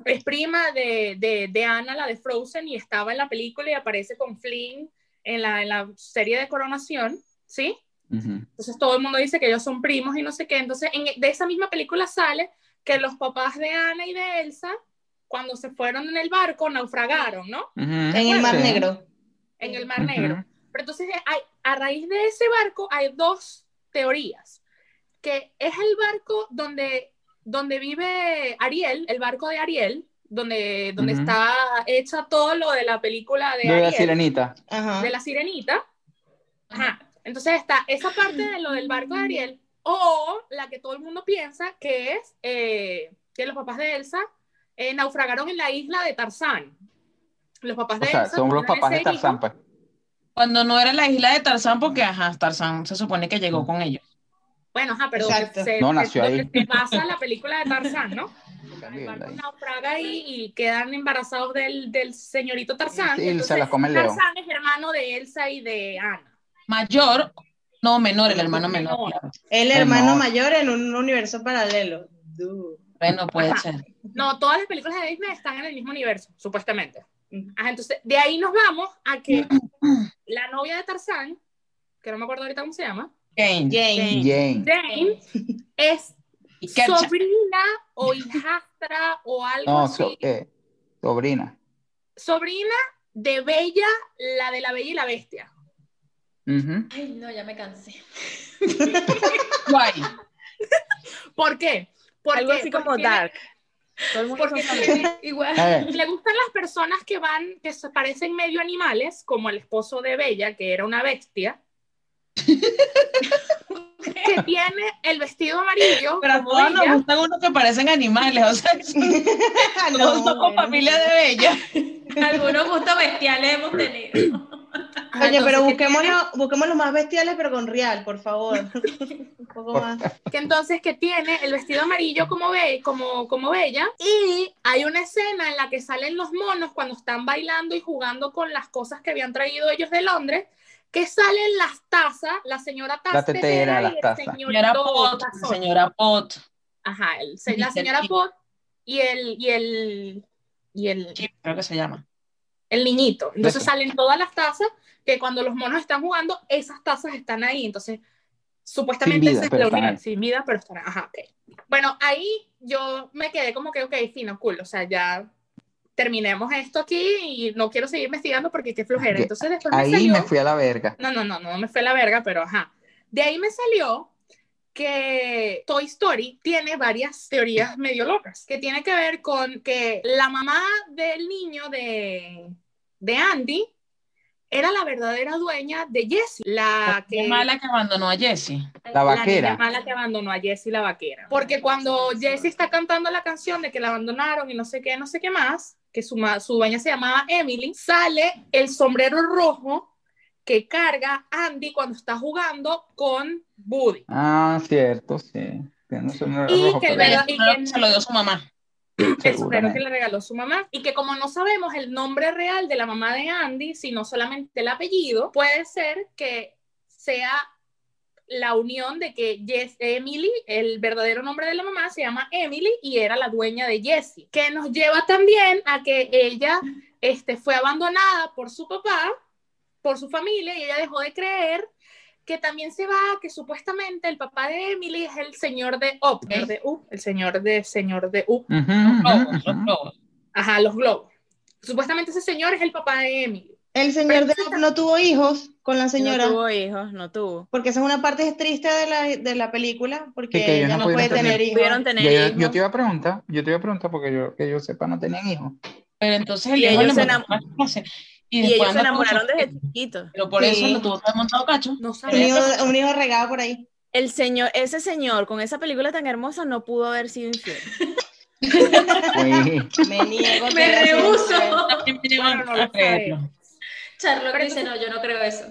es prima de, de, de Anna, la de Frozen, y estaba en la película y aparece con Flynn en la, en la serie de Coronación, ¿sí? Entonces todo el mundo dice que ellos son primos y no sé qué. Entonces en- de esa misma película sale que los papás de Ana y de Elsa, cuando se fueron en el barco, naufragaron, ¿no? En el Mar Sí. Negro. En el Mar. Negro. Pero entonces hay, a raíz de ese barco hay dos teorías. Que es el barco donde, donde vive Ariel, el barco de Ariel, donde, donde está hecha todo lo de la película de De la sirenita. Ajá. de la sirenita. Ajá. Entonces está esa parte de lo del barco de Ariel, o la que todo el mundo piensa que es eh, que los papás de Elsa eh, naufragaron en la isla de Tarzán. Los papás O de sea, Elsa son los papás de hijo. Tarzán, pues. Cuando no era la isla de Tarzán, porque ajá, Tarzán se supone que llegó con ellos. Bueno, ajá, pero Exacto. se, No, nació ahí. se basa la película de Tarzán, ¿no? El barco Ahí. naufraga y quedan embarazados del, del señorito Tarzán. Sí, y se las come el león. Tarzán es hermano de Elsa y de Ana. Mayor, no, menor, el hermano menor. Menor. claro. El hermano no. mayor en un universo paralelo. Du. Bueno, puede Ajá. ser. No, todas las películas de Disney están en el mismo universo, supuestamente. Ajá, entonces, de ahí nos vamos a que la novia de Tarzán, que no me acuerdo ahorita cómo se llama, Jane. Jane. Jane. Jane, es sobrina o hijastra o algo No, así, so- eh, sobrina. sobrina de Bella, la de la Bella y la Bestia. Ay, no, ya me cansé. Guay. ¿Por qué? Porque, Algo así como porque dark. Todo el mundo Porque son tiene- Igual. Le gustan las personas que van, que se parecen medio animales, como el esposo de Bella, que era una bestia. que tiene el vestido amarillo. Pero a como todos nos gustan unos que parecen animales, o sea, Ah, todos no, somos bueno. familia de Bella. Algunos gustos bestiales hemos tenido. Oye, pero que busquémoslo, busquemos los más bestiales, pero con real, por favor. Un poco más. que entonces que tiene el vestido amarillo como, be como, como Bella y hay una escena en la que salen los monos cuando están bailando y jugando con las cosas que habían traído ellos de Londres que salen las tazas, la señora Taz La tetera, las el tazas. Señora Pot, señora Pot. Ajá, el- se- la señora Pot y el y el y el, Chip, creo que se llama. el niñito. Entonces Eso. salen todas las tazas que cuando los monos están jugando, esas tazas están ahí. Entonces, supuestamente Sin vida, es pero están. Sin vida, pero están ahí. Ajá, ok. Bueno, ahí yo me quedé como que, ok, fino, cool. O sea, ya terminemos esto aquí y no quiero seguir investigando porque qué flojera. Entonces después me Ahí salió... me fui a la verga. No, no, no, no me fue la verga, pero ajá. De ahí me salió que Toy Story tiene varias teorías medio locas, que tiene que ver con que la mamá del niño de, de Andy era la verdadera dueña de Jessie, la que mala que abandonó a Jessie. La vaquera. niña mala que abandonó a Jessie la vaquera. Porque cuando Jessie está cantando la canción de que la abandonaron y no sé qué, no sé qué más, que su, ma- su dueña se llamaba Emily, sale el sombrero rojo que carga Andy cuando está jugando con Woody. Ah, cierto, sí. Tiene un sombrero Y rojo, que el pero- verdad- Pero se lo dio su mamá. El sombrero que le regaló su mamá. Y que como no sabemos el nombre real de la mamá de Andy, sino solamente el apellido, puede ser que sea la unión de que Jess, Emily, el verdadero nombre de la mamá, se llama Emily y era la dueña de Jessie. Que nos lleva también a que ella este, fue abandonada por su papá, por su familia, y ella dejó de creer que también se va, que supuestamente el papá de Emily es el señor de Up, Ok. de Up, el señor de señor de Up. Ujú, Los ujú, globos, los ujú. globos. Ajá, los globos. Supuestamente ese señor es el papá de Emily. El señor de Up no tuvo hijos con la señora, No tuvo hijos, no tuvo. porque esa es una parte triste de la, de la película, porque Sí, ella no no puede pudieron tener tener- hijos. Tener Yo, hijos. yo te iba a preguntar, yo te iba a preguntar porque yo, que yo sepa no tenían hijos. Pero entonces el Y hijo ellos se cacho. Y, Y ellos se enamoraron desde chiquitos. Pero por Sí. eso lo tuvo haber montado cacho. No Un sabía. hijo, un hijo regado por ahí. El señor, ese señor con esa película tan hermosa no pudo haber sido infiel. Me niego. Me rehuso. Bueno, no lo a creerlo. sabemos. Charlotte Pero dice, no, yo no creo eso.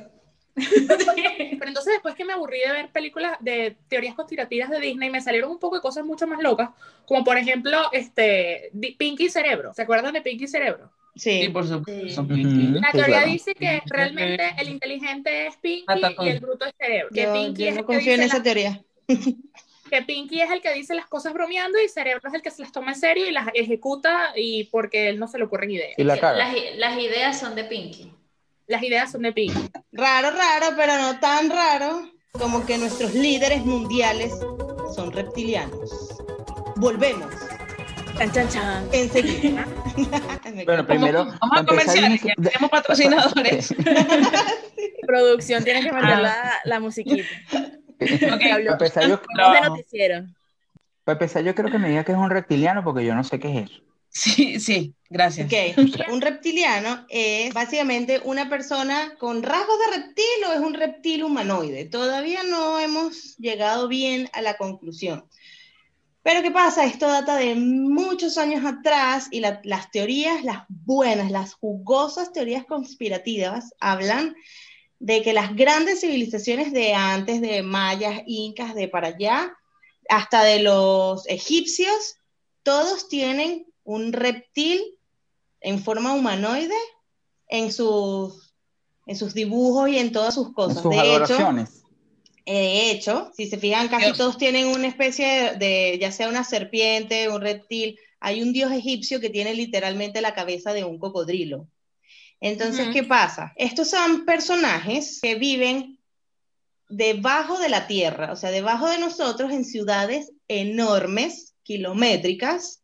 Pero entonces después que me aburrí de ver películas de teorías conspirativas de Disney, me salieron un poco de cosas mucho más locas, como por ejemplo, este, Pinky Cerebro. ¿Se acuerdan de Pinky Cerebro? Pues, Sí, Sí. por supuesto. Ujú. La Sí, teoría claro. dice que realmente el inteligente es Pinky y Ratatouille. el bruto es Cerebro. Que Yo, Pinky yo es no que confío en esa las- teoría. que Pinky es el que dice las cosas bromeando y Cerebro es el que se las toma en serio y las ejecuta y porque él no se le ocurren ideas. Y la Las, las ideas son de Pinky. Las ideas son de Pinky. Raro, raro, pero no tan raro. como que nuestros líderes mundiales son reptilianos. Volvemos Chan, chan, chan. enseguida. Bueno, primero. Vamos a comerciales, ya tenemos patrocinadores. Producción, tienes que meter Ah. la, la musiquita. Ok, Para empezar, yo, no. para empezar, yo creo que me diga que es un reptiliano porque yo no sé qué es eso. Sí, sí, gracias. Ok, un reptiliano es básicamente una persona con rasgos de reptil o es un reptil humanoide. Todavía no hemos llegado bien a la conclusión. Pero ¿qué pasa? Esto data de muchos años atrás y la- las teorías, las buenas, las jugosas teorías conspirativas hablan de que las grandes civilizaciones de antes, de mayas, incas, de para allá, hasta de los egipcios, todos tienen un reptil en forma humanoide en sus, en sus dibujos y en todas sus En cosas. sus de hecho, adoraciones. eh, De hecho, si se fijan, casi Dios. todos tienen una especie de, ya sea una serpiente, un reptil. Hay un dios egipcio que tiene literalmente la cabeza de un cocodrilo. Entonces. ¿qué pasa? Estos son personajes que viven debajo de la tierra, o sea, debajo de nosotros en ciudades enormes, kilométricas,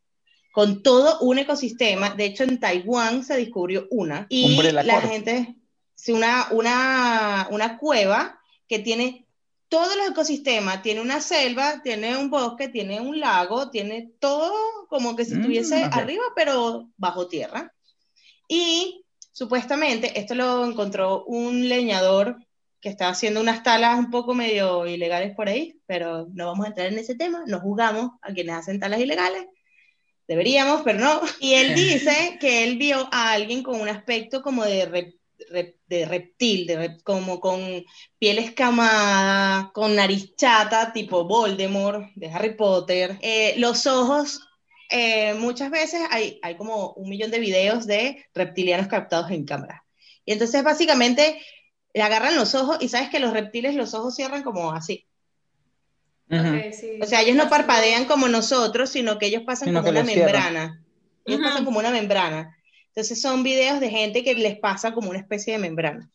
con todo un ecosistema. De hecho, en Taiwán se descubrió una. Y la gente, una, una, una cueva que tiene todos los ecosistemas, tiene una selva, tiene un bosque, tiene un lago, tiene todo como que si Mm, estuviese ok. arriba, pero bajo tierra. Y supuestamente esto lo encontró un leñador que estaba haciendo unas talas un poco medio ilegales por ahí, pero no vamos a entrar en ese tema, no juzgamos a quienes hacen talas ilegales. Deberíamos, pero no. Y él dice que él vio a alguien con un aspecto como de, rep- rep- de reptil, de rep- como con piel escamada, con nariz chata, tipo Voldemort, de Harry Potter. Eh, los ojos, eh, muchas veces hay, hay como un millón de videos de reptilianos captados en cámara. Y entonces básicamente le agarran los ojos y sabes que los reptiles los ojos cierran como así. Ujú. Ok, sí. O sea, ellos no parpadean como nosotros, sino que ellos pasan Sino como una membrana. Ellos Ujú. pasan como una membrana. Entonces son videos de gente que les pasa como una especie de membrana.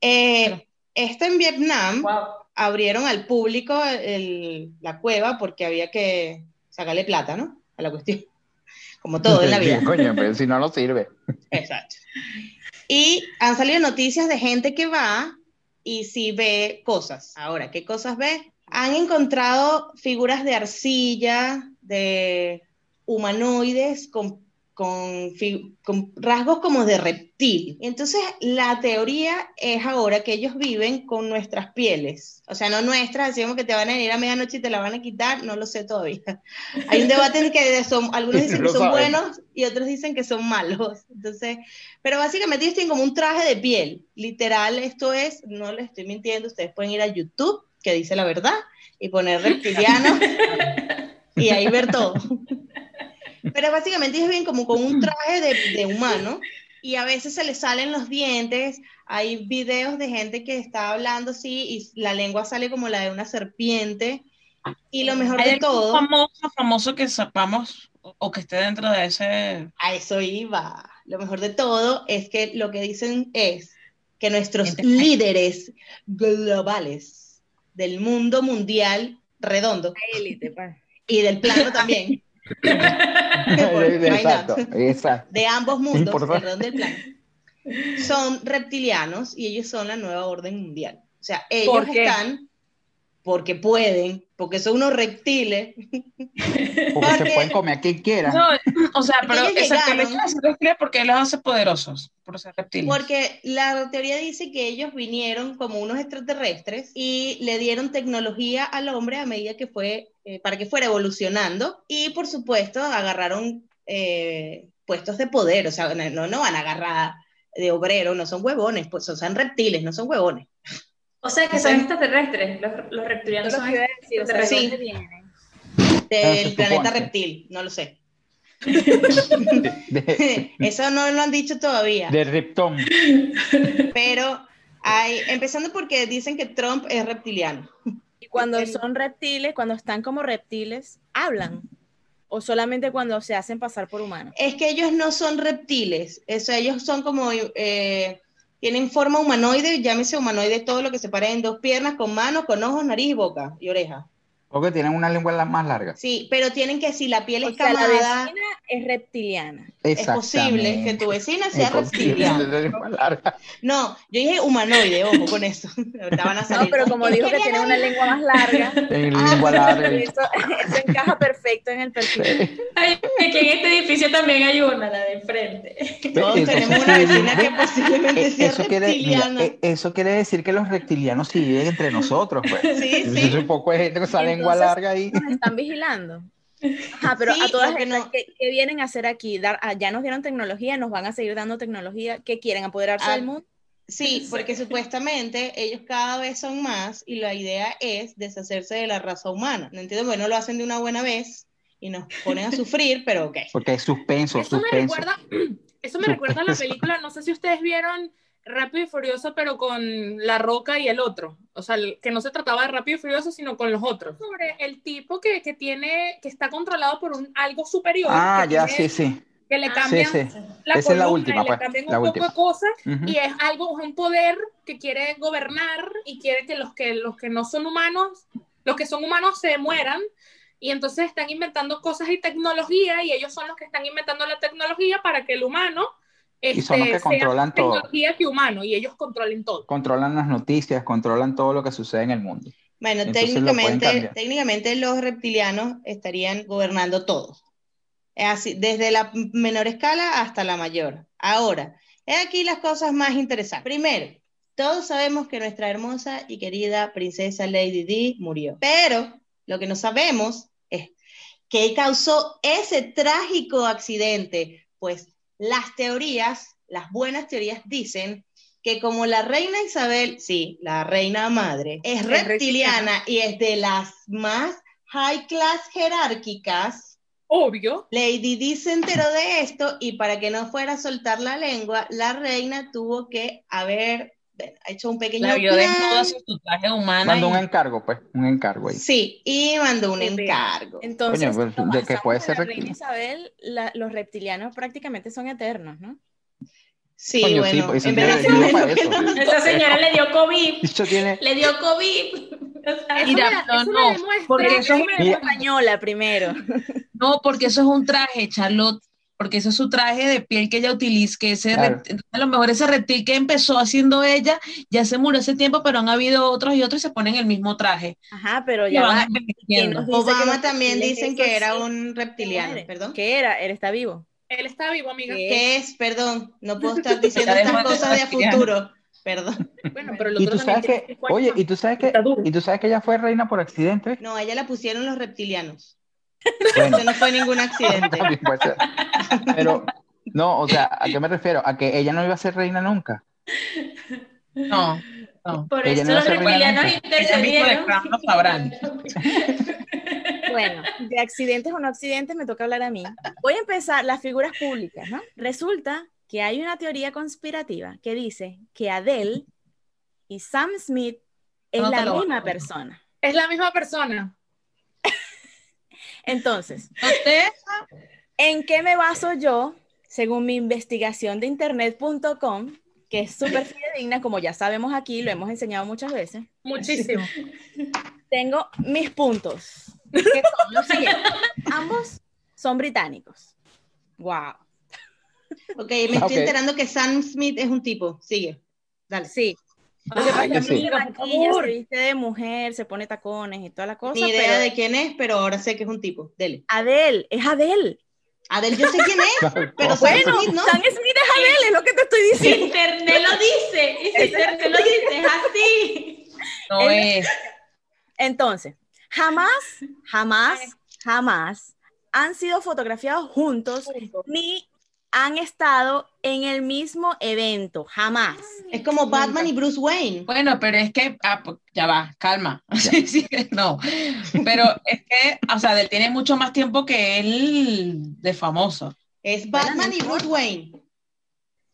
Eh, esto en Vietnam Wow. abrieron al público el- la cueva porque había que sacarle plata, ¿no? A la cuestión. Como todo en la vida. Sí, coño, pero si no, no sirve. Exacto. Y han salido noticias de gente que va y sí ve cosas. Ahora, ¿qué cosas ve? Han encontrado figuras de arcilla, de humanoides con, con, con rasgos como de reptil. Entonces, la teoría es ahora que ellos viven con nuestras pieles. O sea, no nuestras, decimos que te van a venir a medianoche y te la van a quitar, no lo sé todavía. Hay un debate en que son, algunos dicen que son saben. buenos y otros dicen que son malos. Entonces, pero básicamente ellos tienen como un traje de piel. Literal, esto es, no les estoy mintiendo, ustedes pueden ir a YouTube, que dice la verdad, y poner reptiliano y ahí ver todo. Pero básicamente ellos vienen como con un traje de, de humano y a veces se les salen los dientes. Hay videos de gente que está hablando así y la lengua sale como la de una serpiente. Y lo mejor ¿Hay de todo, famoso, famoso que sepamos o- que esté dentro de ese? a eso iba. Lo mejor de todo es que lo que dicen es que nuestros líderes globales del mundo mundial redondo Élite, pa. y del plano también, exacto, exacto. de ambos mundos, redondo y del plano, son reptilianos y ellos son la nueva orden mundial. O sea, ellos ¿Por qué? están porque pueden, porque son unos reptiles. Porque Porque- se pueden comer a quien quieran. No, o sea, pero exacto, reptiles porque los hace poderosos, por ser reptiles. Porque la teoría dice que ellos vinieron como unos extraterrestres y le dieron tecnología al hombre a medida que fue, eh, para que fuera evolucionando. Y por supuesto, agarraron eh, puestos de poder. O sea, no, no van a agarrar de obrero, no son huevones, pues son, son reptiles, no son huevones. O sea que son extraterrestres. Los, los reptilianos son es lo que iba a decir, o sea, ¿de Sí. dónde vienen? Del planeta reptil, no lo sé. De, Eso no lo han dicho todavía. de Riptón. Pero hay, empezando porque dicen que Trump es reptiliano. Y cuando El- son reptiles, cuando están como reptiles, hablan. O solamente cuando se hacen pasar por humanos. Es que ellos no son reptiles, eso, ellos son como, eh, tienen forma humanoide, llámese humanoide todo lo que se pare en dos piernas, con manos, con ojos, nariz boca y oreja. Porque tienen una lengua más larga. Sí, pero tienen que si la piel O es sea, la camada, vecina es reptiliana. es posible que tu vecina sea Es reptiliana. larga. No, yo dije humanoide, ojo con eso. Van a No, pero como dijo que tiene una lengua más larga, En Ah, lengua larga. eso, eso encaja perfecto en el perfil. Ay, es que en este edificio también hay una, la de enfrente. Todos Eso tenemos una quiere vecina que posiblemente Eh, sea Eso quiere, mira, reptiliana. eh, eso quiere decir que los reptilianos sí viven entre nosotros, pues. Sí, Entonces, sí. un poco de gente esa lengua Entonces, larga ahí. Nos están vigilando. Ajá, pero Sí, a todas que no- ¿qué, qué vienen a hacer aquí? Dar, ah, ya nos dieron tecnología, nos van a seguir dando tecnología. ¿Qué quieren? ¿Apoderarse Ah, del mundo? Sí, porque supuestamente ellos cada vez son más y la idea es deshacerse de la raza humana. No entiendo, bueno, lo hacen de una buena vez y nos ponen a sufrir, pero ok. Porque es suspenso, Eso me suspenso. recuerda, eso me recuerda a la Suspenso. película, no sé si ustedes vieron Rápido y Furioso, pero con La Roca y el otro. O sea, que no se trataba de Rápido y Furioso, sino con los otros. Sobre el tipo que, que tiene, que está controlado por un algo superior. Ah, que ya, tiene- sí, sí. Que le Ah, Sí, cambian sí. la Esa es la última, y pues, le cambian la un poco última. de cosas. Y es algo, es un poder que quiere gobernar y quiere que los que, los que no son humanos, los que son humanos se mueran. Y entonces están inventando cosas y tecnología y ellos son los que están inventando la tecnología para que el humano Y son los este, que controlan todo. tecnología que humano y ellos controlen todo. Controlan las noticias, controlan todo lo que sucede en el mundo. Bueno, Entonces técnicamente, técnicamente los reptilianos estarían gobernando todos. Es así, desde la menor escala hasta la mayor. Ahora, he aquí las cosas más interesantes. Primero, todos sabemos que nuestra hermosa y querida princesa Lady Di murió. Pero lo que no sabemos es qué causó ese trágico accidente. Pues las teorías, las buenas teorías dicen que como la reina Isabel, sí, la reina madre, es reptiliana y es de las más high class jerárquicas, Obvio. Lady Di se enteró de esto y para que no fuera a soltar la lengua, la reina tuvo que haber bueno, hecho un pequeño La vio plan. desnuda sin su traje humana. Mandó y- un encargo, pues, un encargo ahí. Sí, y mandó un encargo. Entonces, pues, de que puede ser la reina Isabel, la- los reptilianos prácticamente son eternos, ¿no? Sí, Coño, sí, bueno, porque se en vez de eso. Esa señora le dio COVID. Tiene, Le dio COVID. O sea, Eso Mira, me- no, eso porque eso- Mira. Española primero. No, porque eso es un traje, Charlotte. Porque eso es su traje de piel que ella utiliza, que ese Claro. reptil- a lo mejor ese reptil que empezó haciendo ella ya se murió hace tiempo, pero han habido otros y otros y se ponen el mismo traje. Ajá, pero Y ya van va. envejeciendo. ¿quién nos dice que Obama también dicen que era sí un reptiliano, mueren? perdón. ¿Qué era? Él está vivo. Él está vivo, amiga. ¿Qué? ¿Qué es? Perdón, no puedo estar diciendo estas cosas de a futuro. Perdón. Bueno, pero el y otro tú también sabes que, oye, y tú sabes que, y tú sabes que ella fue reina por accidente. No, a ella la pusieron los reptilianos. Bueno, Eso no fue ningún accidente. también puede ser. Pero, no, o sea, ¿a qué me refiero? A que ella no iba a ser reina nunca. No, no. Por Ella eso no los intercedieron. Lo sabrán. Bueno, de accidentes o no accidentes me toca hablar a mí. Voy a empezar las figuras públicas, ¿no? Resulta que hay una teoría conspirativa que dice que Adele y Sam Smith es No la misma persona. Es la misma persona. Entonces. ¿en qué me baso yo? Según mi investigación de internet.com, que es súper fidedigna, como ya sabemos aquí, lo hemos enseñado muchas veces, Muchísimo. tengo mis puntos, que son los siguientes. Ambos son británicos. Wow. Ok, me estoy enterando que Sam Smith es un tipo. Sigue. Dale. Sí. Ay, sí. se viste de mujer, se pone tacones y toda la cosa. Ni idea pero de quién es, pero ahora sé que es un tipo. Dele. Adele, es Adele. Adel, yo sé quién es, pero Sam Bueno, Smith no. Sam Smith es Adele, es lo que te estoy Si diciendo. internet lo dice, y si internet lo dice, es así. No es. Entonces, jamás, jamás, jamás han sido fotografiados juntos ni han estado en el mismo evento, jamás. Es como Batman y Bruce Wayne. Bueno, pero es que, ah, pues, ya va, calma. Sí, sí, no. Pero es que, o sea, él tiene mucho más tiempo que él de famoso. Es Batman y Bruce Wayne.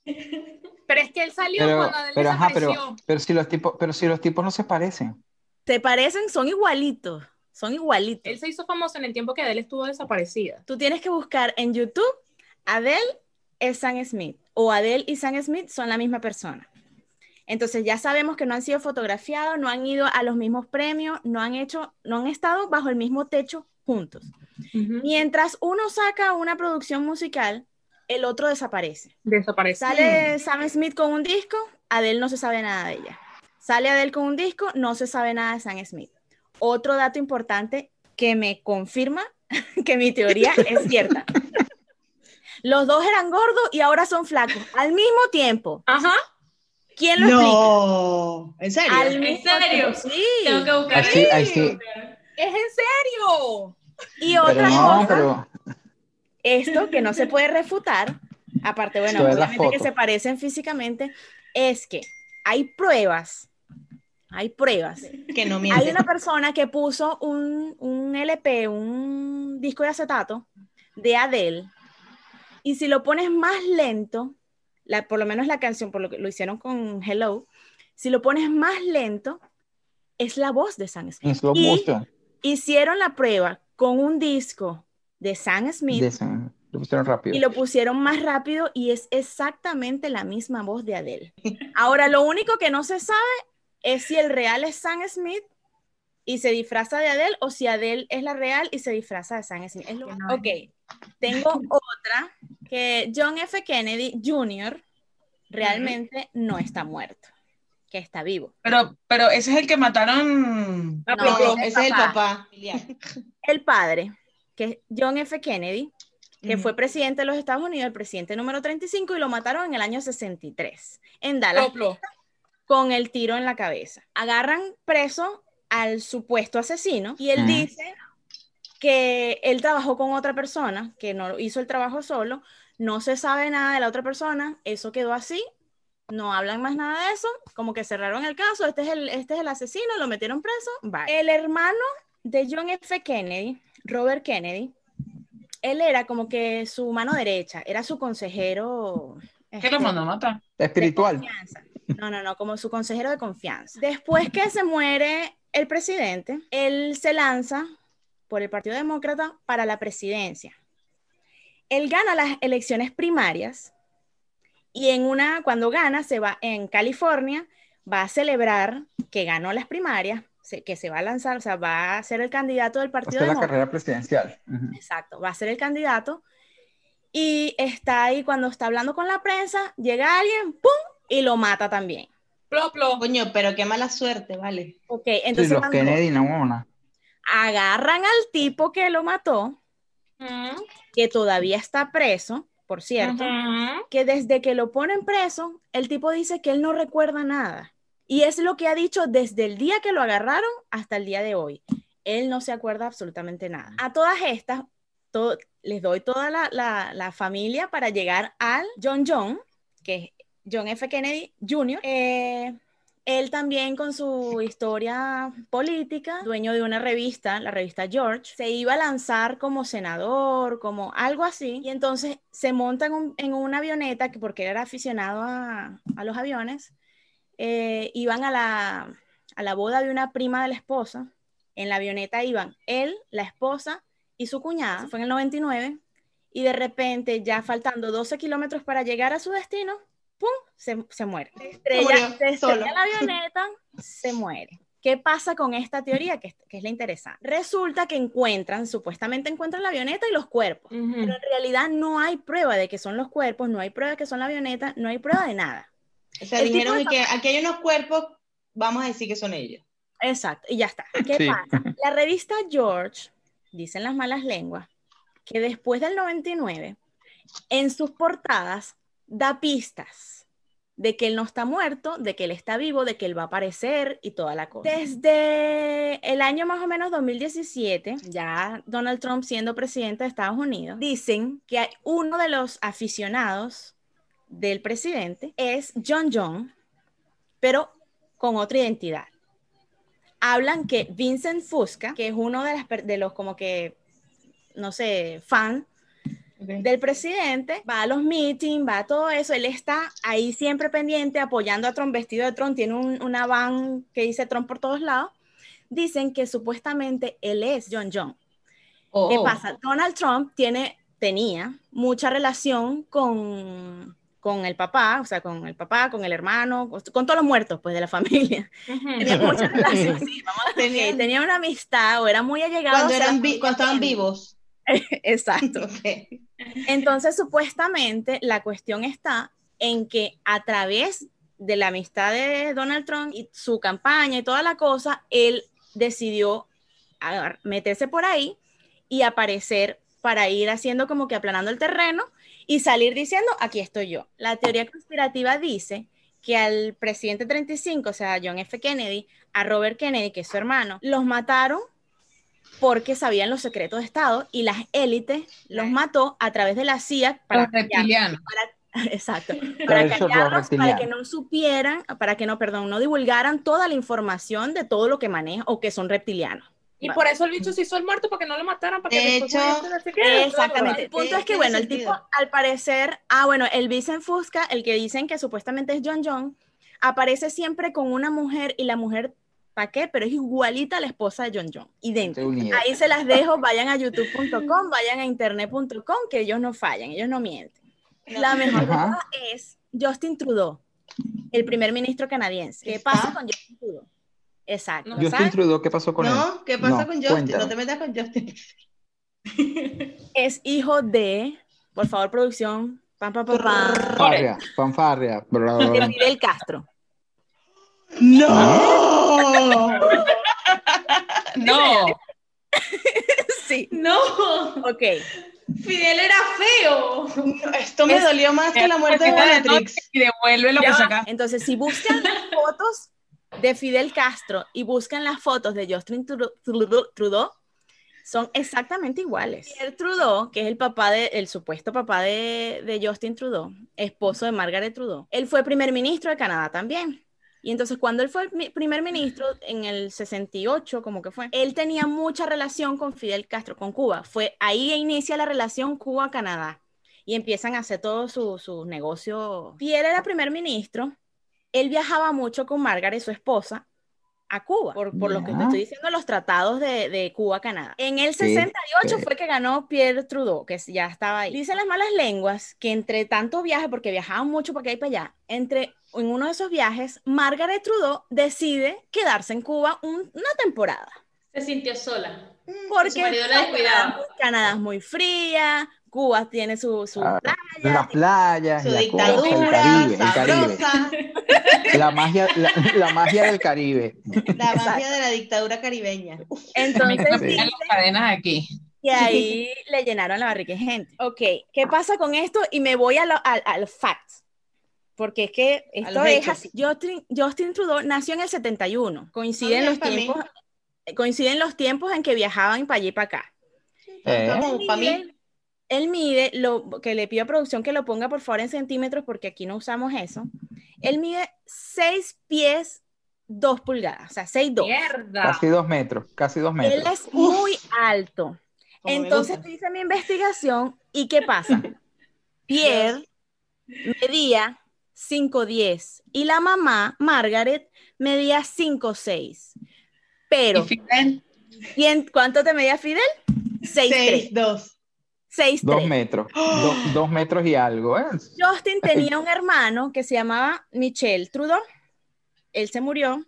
Pero es que él salió Pero, cuando Adele pero, ajá, pero, pero si los tipos, pero si los tipos no se parecen. ¿Te parecen? Son igualitos, son igualitos. Él se hizo famoso en el tiempo que Adele estuvo desaparecida. Tú tienes que buscar en YouTube, Adele es Sam Smith, o Adele y Sam Smith son la misma persona. Entonces ya sabemos que no han sido fotografiados, no han ido a los mismos premios, no han hecho, no han estado bajo el mismo techo juntos. Mientras uno saca una producción musical, el otro desaparece. Desaparece. Sale Sam Smith con un disco, Adele no se sabe nada de ella. Sale Adele con un disco, no se sabe nada de Sam Smith. Otro dato importante que me confirma que mi teoría es cierta. Los dos eran gordos y ahora son flacos al mismo tiempo. Ajá. ¿Quién lo explica? No, ¿en serio? Al ¿En mismo serio? tiempo, sí. Tengo que buscar. ¿Es en serio? Y Pero otra no, cosa, pero esto que no se puede refutar, aparte, bueno, obviamente que se parecen físicamente, es que hay pruebas, hay pruebas. Que no miente. Hay una persona que puso un, un LP, un disco de acetato de Adele, y si lo pones más lento, la, por lo menos la canción, por lo que lo hicieron con Hello, si lo pones más lento, es la voz de Sam Smith. Y-. Hicieron la prueba con un disco de Sam Smith de Lo pusieron rápido. y lo pusieron más rápido y es exactamente la misma voz de Adele. Ahora, lo único que no se sabe es si el real es Sam Smith y se disfraza de Adele o si Adele es la real y se disfraza de Sam Smith. Es lo- Ok, tengo otra que John F. Kennedy Jr. realmente no está muerto, que está vivo. Pero, pero ese es el que mataron. Ah, No, ese es el papá. El padre, que es John F. Kennedy, que fue presidente de los Estados Unidos, el presidente número 35, y lo mataron en el año 63, en Dallas, con el tiro en la cabeza. Agarran preso al supuesto asesino y él dice que él trabajó con otra persona, que no hizo el trabajo solo, no se sabe nada de la otra persona, eso quedó así, no hablan más nada de eso, como que cerraron el caso, este es el, este es el asesino, lo metieron preso, bye. El hermano de John F. Kennedy, Robert Kennedy, él era como que su mano derecha, era su consejero. ¿Qué este, lo mandó a matar? de Espiritual. No, no, no, como su consejero de confianza. Después que se muere el presidente, él se lanza por el Partido Demócrata para la presidencia. Él gana las elecciones primarias y en una, cuando gana, se va en California, va a celebrar que ganó las primarias, se- que se va a lanzar, o sea, va a ser el candidato del Partido la Demócrata. carrera presidencial. Ujú. Exacto, va a ser el candidato. Y está ahí cuando está hablando con la prensa, llega alguien, ¡pum! y lo mata también. Ploplo. Coño, pero qué mala suerte, vale. Ok, Sí, entonces los cuando Kennedy no una. Agarran al tipo que lo mató, que todavía está preso, por cierto, que desde que lo ponen preso, el tipo dice que él no recuerda nada. Y es lo que ha dicho desde el día que lo agarraron hasta el día de hoy. Él no se acuerda absolutamente nada. A todas estas, les doy toda la, la- la familia para llegar al John John, que es John F. Kennedy Jr. Eh, él también con su historia política, dueño de una revista, la revista George, se iba a lanzar como senador, como algo así, y entonces se monta en, un- en una avioneta, que porque era aficionado a, a los aviones, eh, iban a la, a la boda de una prima de la esposa, en la avioneta iban él, la esposa y su cuñada, fue en el 99, y de repente, ya faltando 12 kilómetros para llegar a su destino, ¡pum! Se, se muere. Se estrella, se estrella la avioneta, se muere. ¿Qué pasa con esta teoría? Que, es- que es la interesante. Resulta que encuentran, supuestamente encuentran la avioneta y los cuerpos, pero en realidad no hay prueba de que son los cuerpos, no hay prueba de que son la avioneta, no hay prueba de nada. O sea, El dijeron de que aquí hay unos cuerpos, vamos a decir que son ellos. Exacto, y ya está. ¿Qué Sí. pasa? La revista George, dicen las malas lenguas, que después del 99, en sus portadas, da pistas de que él no está muerto, de que él está vivo, de que él va a aparecer y toda la cosa. Desde el año más o menos 2017, ya Donald Trump siendo presidente de Estados Unidos, dicen que uno de los aficionados del presidente es John John, pero con otra identidad hablan que Vincent Fusca, que es uno de, de los como que, no sé, fan del presidente, va a los meetings, va a todo eso, él está ahí siempre pendiente, apoyando a Trump, vestido de Trump, tiene un- una van que dice Trump por todos lados. Dicen que supuestamente él es John John. ¿Qué Oh. pasa? Donald Trump tiene, tenía mucha relación con, con el papá, o sea, con el papá, con el hermano, con todos los muertos, pues, de la familia. Tenía muchas relaciones, sí, vamos a decir, Tenían- tenía una amistad o era muy allegado. Cuando, eran cuando estaban vivos. Exacto. Entonces, supuestamente, la cuestión está en que a través de la amistad de Donald Trump y su campaña y toda la cosa, él decidió meterse por ahí y aparecer para ir haciendo como que aplanando el terreno y salir diciendo, aquí estoy yo. La teoría conspirativa dice que al presidente 35, o sea, John F. Kennedy, a Robert Kennedy, que es su hermano, los mataron porque sabían los secretos de Estado y las élites los mató a través de la CIA para Los reptilianos. para- exacto, para callarlos, para que no supieran, para que no, perdón, no divulgaran toda la información de todo lo que maneja o que son reptilianos. Y por eso el bicho se hizo el muerto, para que no lo mataran, para que De hecho, pudiese no sé qué. Exactamente. El punto Tiene- es que, bueno, el tipo, al parecer, ah, bueno, el Vincent Fusca, el que dicen que supuestamente es John John, aparece siempre con una mujer y la mujer, ¿para qué? Pero es igualita a la esposa de John John, idéntica. Ahí se las dejo, vayan a youtube.com, vayan a internet.com, que ellos no fallan, ellos no mienten. La mejor todas es Justin Trudeau, el primer ministro canadiense. ¿Qué pasa con Justin Trudeau? Exacto. No. Justin. Trudeau, ¿qué pasó con él? No, ¿qué pasa No, con Justin? cuéntame. No te metas con Justin. Es hijo de, por favor, producción, pam, pam, pam, pam, Fanfarria, fanfarria. bla, bla, de. Fidel Castro. ¡No! No, Sí. No, Ok. Fidel era feo. Esto me dolió más que la muerte de Bellatrix. y devuelve lo que sacaste. Entonces, si buscan las fotos de Fidel Castro y buscan las fotos de Justin Trudeau, son exactamente iguales. Pierre Trudeau, que es el papá de, el supuesto papá de, de Justin Trudeau, esposo de Margaret Trudeau, él fue primer ministro de Canadá también. Y entonces cuando él fue el primer ministro en el 68, como que fue, él tenía mucha relación con Fidel Castro, con Cuba. Fue ahí inicia la relación Cuba-Canadá y empiezan a hacer todos sus sus negocios. Pierre era primer ministro, él viajaba mucho con Margaret, su esposa, a Cuba, por, por lo que te estoy diciendo, los tratados de, de Cuba-Canadá. En el Sí, 68 sí. fue que ganó Pierre Trudeau, que ya estaba ahí. Dicen las malas lenguas que entre tanto viaje, porque viajaban mucho para acá y para allá, entre en uno de esos viajes, Margaret Trudeau decide quedarse en Cuba un- una temporada. Se sintió sola. Porque Su marido la descuidaba. Canadá es muy fría, Cuba tiene su, su Ah, playa, Las playas, Su la costa, el dictadura, Caribe, el Caribe. La magia, la, la magia del Caribe. la magia de la dictadura caribeña. Entonces dice las cadenas aquí. que ahí le llenaron la barriga de gente. Ok, ¿qué pasa con esto? Y me voy a, lo- a- a los facts. Porque es que esto es hechos. así. Justin, Justin Trudeau nació en el 71. Coinciden los mí. tiempos coinciden los tiempos en que viajaban para allá y para acá. Eh, Como para mí. Él mide, lo, que le pido a producción que lo ponga por favor en centímetros porque aquí no usamos eso. Él mide 6 pies 2 pulgadas, o sea, 6, 2. Mierda. Casi dos metros, casi dos Él metros. es muy alto. Como me Entonces hice mi investigación y ¿qué pasa? Pierre medía 5'10 y la mamá, Margaret, medía 5'6. Y Pero, Fidel, ¿y en cuánto te medía Fidel? 6'3. 6, 2. 6'3. Dos metros. Do- dos metros y algo, ¿eh? Justin tenía un hermano que se llamaba Michel Trudeau. Él se murió.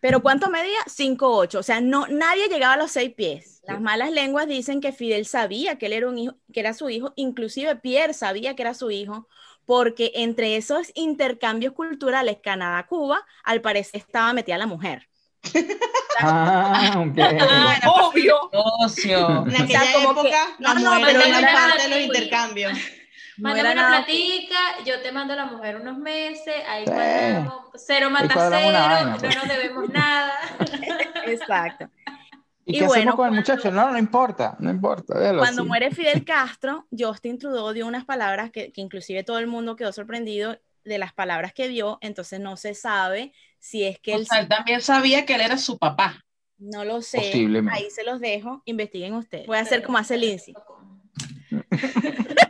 Pero ¿cuánto medía? 5'8. O sea, no, nadie llegaba a los 6 pies. Las malas lenguas dicen que Fidel sabía que él era un hijo, que era su hijo. Inclusive Pierre sabía que era su hijo. Porque entre esos intercambios culturales Canadá-Cuba, al parecer estaba metida la mujer. Ah, ok. Ah, era Obvio. socio. En aquella como que- época, no, las no, mujeres pero no era parte de los intercambios. No Mándame era una platica, yo te mando a la mujer unos meses, ahí Sí. cuadramos, cero mata cero, vaina, no pues. nos debemos nada. Exacto. ¿Y, Y qué bueno, hacemos con el cuando- muchacho? No, no importa, no importa. Cuando así. muere Fidel Castro, Justin Trudeau dio unas palabras que, que inclusive todo el mundo quedó sorprendido de las palabras que vio, entonces no se sabe si es que O él sea, él también sabía que él era su papá. no lo sé, Posiblemente. ahí se los dejo, investiguen ustedes. Voy a hacer como hace Lindsay.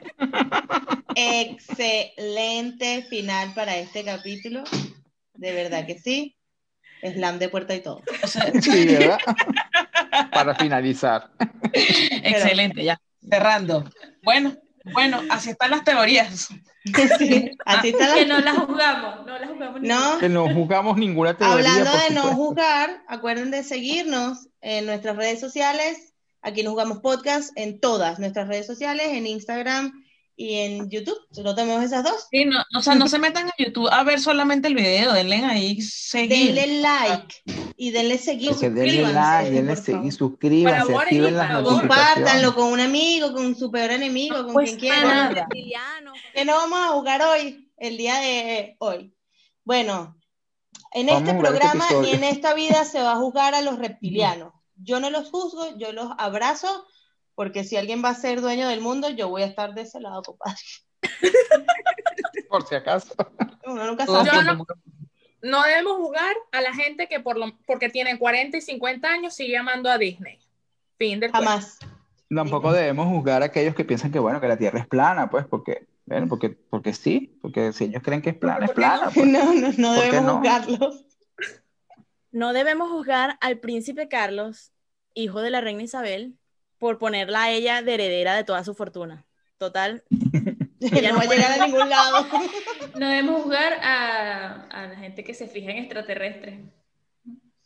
Excelente final para este capítulo. De verdad que sí. Slam de puerta y todo. Sí, ¿verdad? Para finalizar. excelente, ya. Cerrando. Bueno, Bueno, así están las teorías. Sí, así está la- Que no la juzgamos, no la juzgamos. ni- No, Que no jugamos ninguna teoría. hablando de no juzgar, acuerden de seguirnos en nuestras redes sociales. Aquí nos jugamos podcast en todas nuestras redes sociales, en Instagram y en YouTube. Solo tenemos esas dos. Sí, no, o sea, no se metan a YouTube a ver solamente el video, denle ahí seguir. Denle like y denle seguir. Porque denle like, denle seguir, suscríbanse, y activen las notificaciones. Compártanlo con un amigo, con su peor enemigo, con Pues quien. Reptiliano. que no vamos a jugar hoy, el día de hoy. Bueno, en Vamos este jugar este programa ni episodio. en esta vida se va a juzgar a los reptilianos. Yo no los juzgo, yo los abrazo, porque si alguien va a ser dueño del mundo, yo voy a estar de ese lado, compadre. Por si acaso. Uno nunca sabe. Yo no- debemos jugar a la gente que por lo, porque tiene 40 y 50 años sigue amando a Disney. Fin del cuento. Jamás. Tampoco debemos juzgar a aquellos que piensan que, bueno, que la Tierra es plana, pues, porque, bueno, porque, porque sí, porque si ellos creen que es plana, es ¿Por qué plana. pues. No, no, no ¿Por qué debemos no? juzgarlos. No debemos juzgar al príncipe Carlos, hijo de la reina Isabel, por ponerla a ella de heredera de toda su fortuna. Total, no va a llegar a ningún lado. No debemos jugar a, a la gente que se fija en extraterrestres.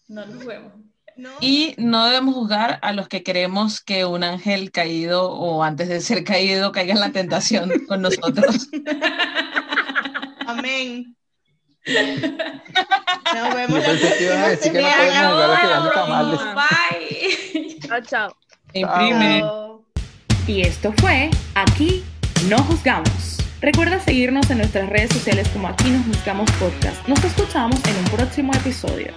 No lo juguemos. No. Y no debemos juzgar a los que queremos que un ángel caído o antes de ser caído caiga en la tentación con nosotros. Amén. Nos vemos Yo pensé que ibas a decir que no podemos jugar a los que dan tamales. Bye. chao, chao. Imprime. Y esto fue Aquí no juzgamos. Recuerda seguirnos en nuestras redes sociales como Aquí nos juzgamos podcast. Nos escuchamos en un próximo episodio.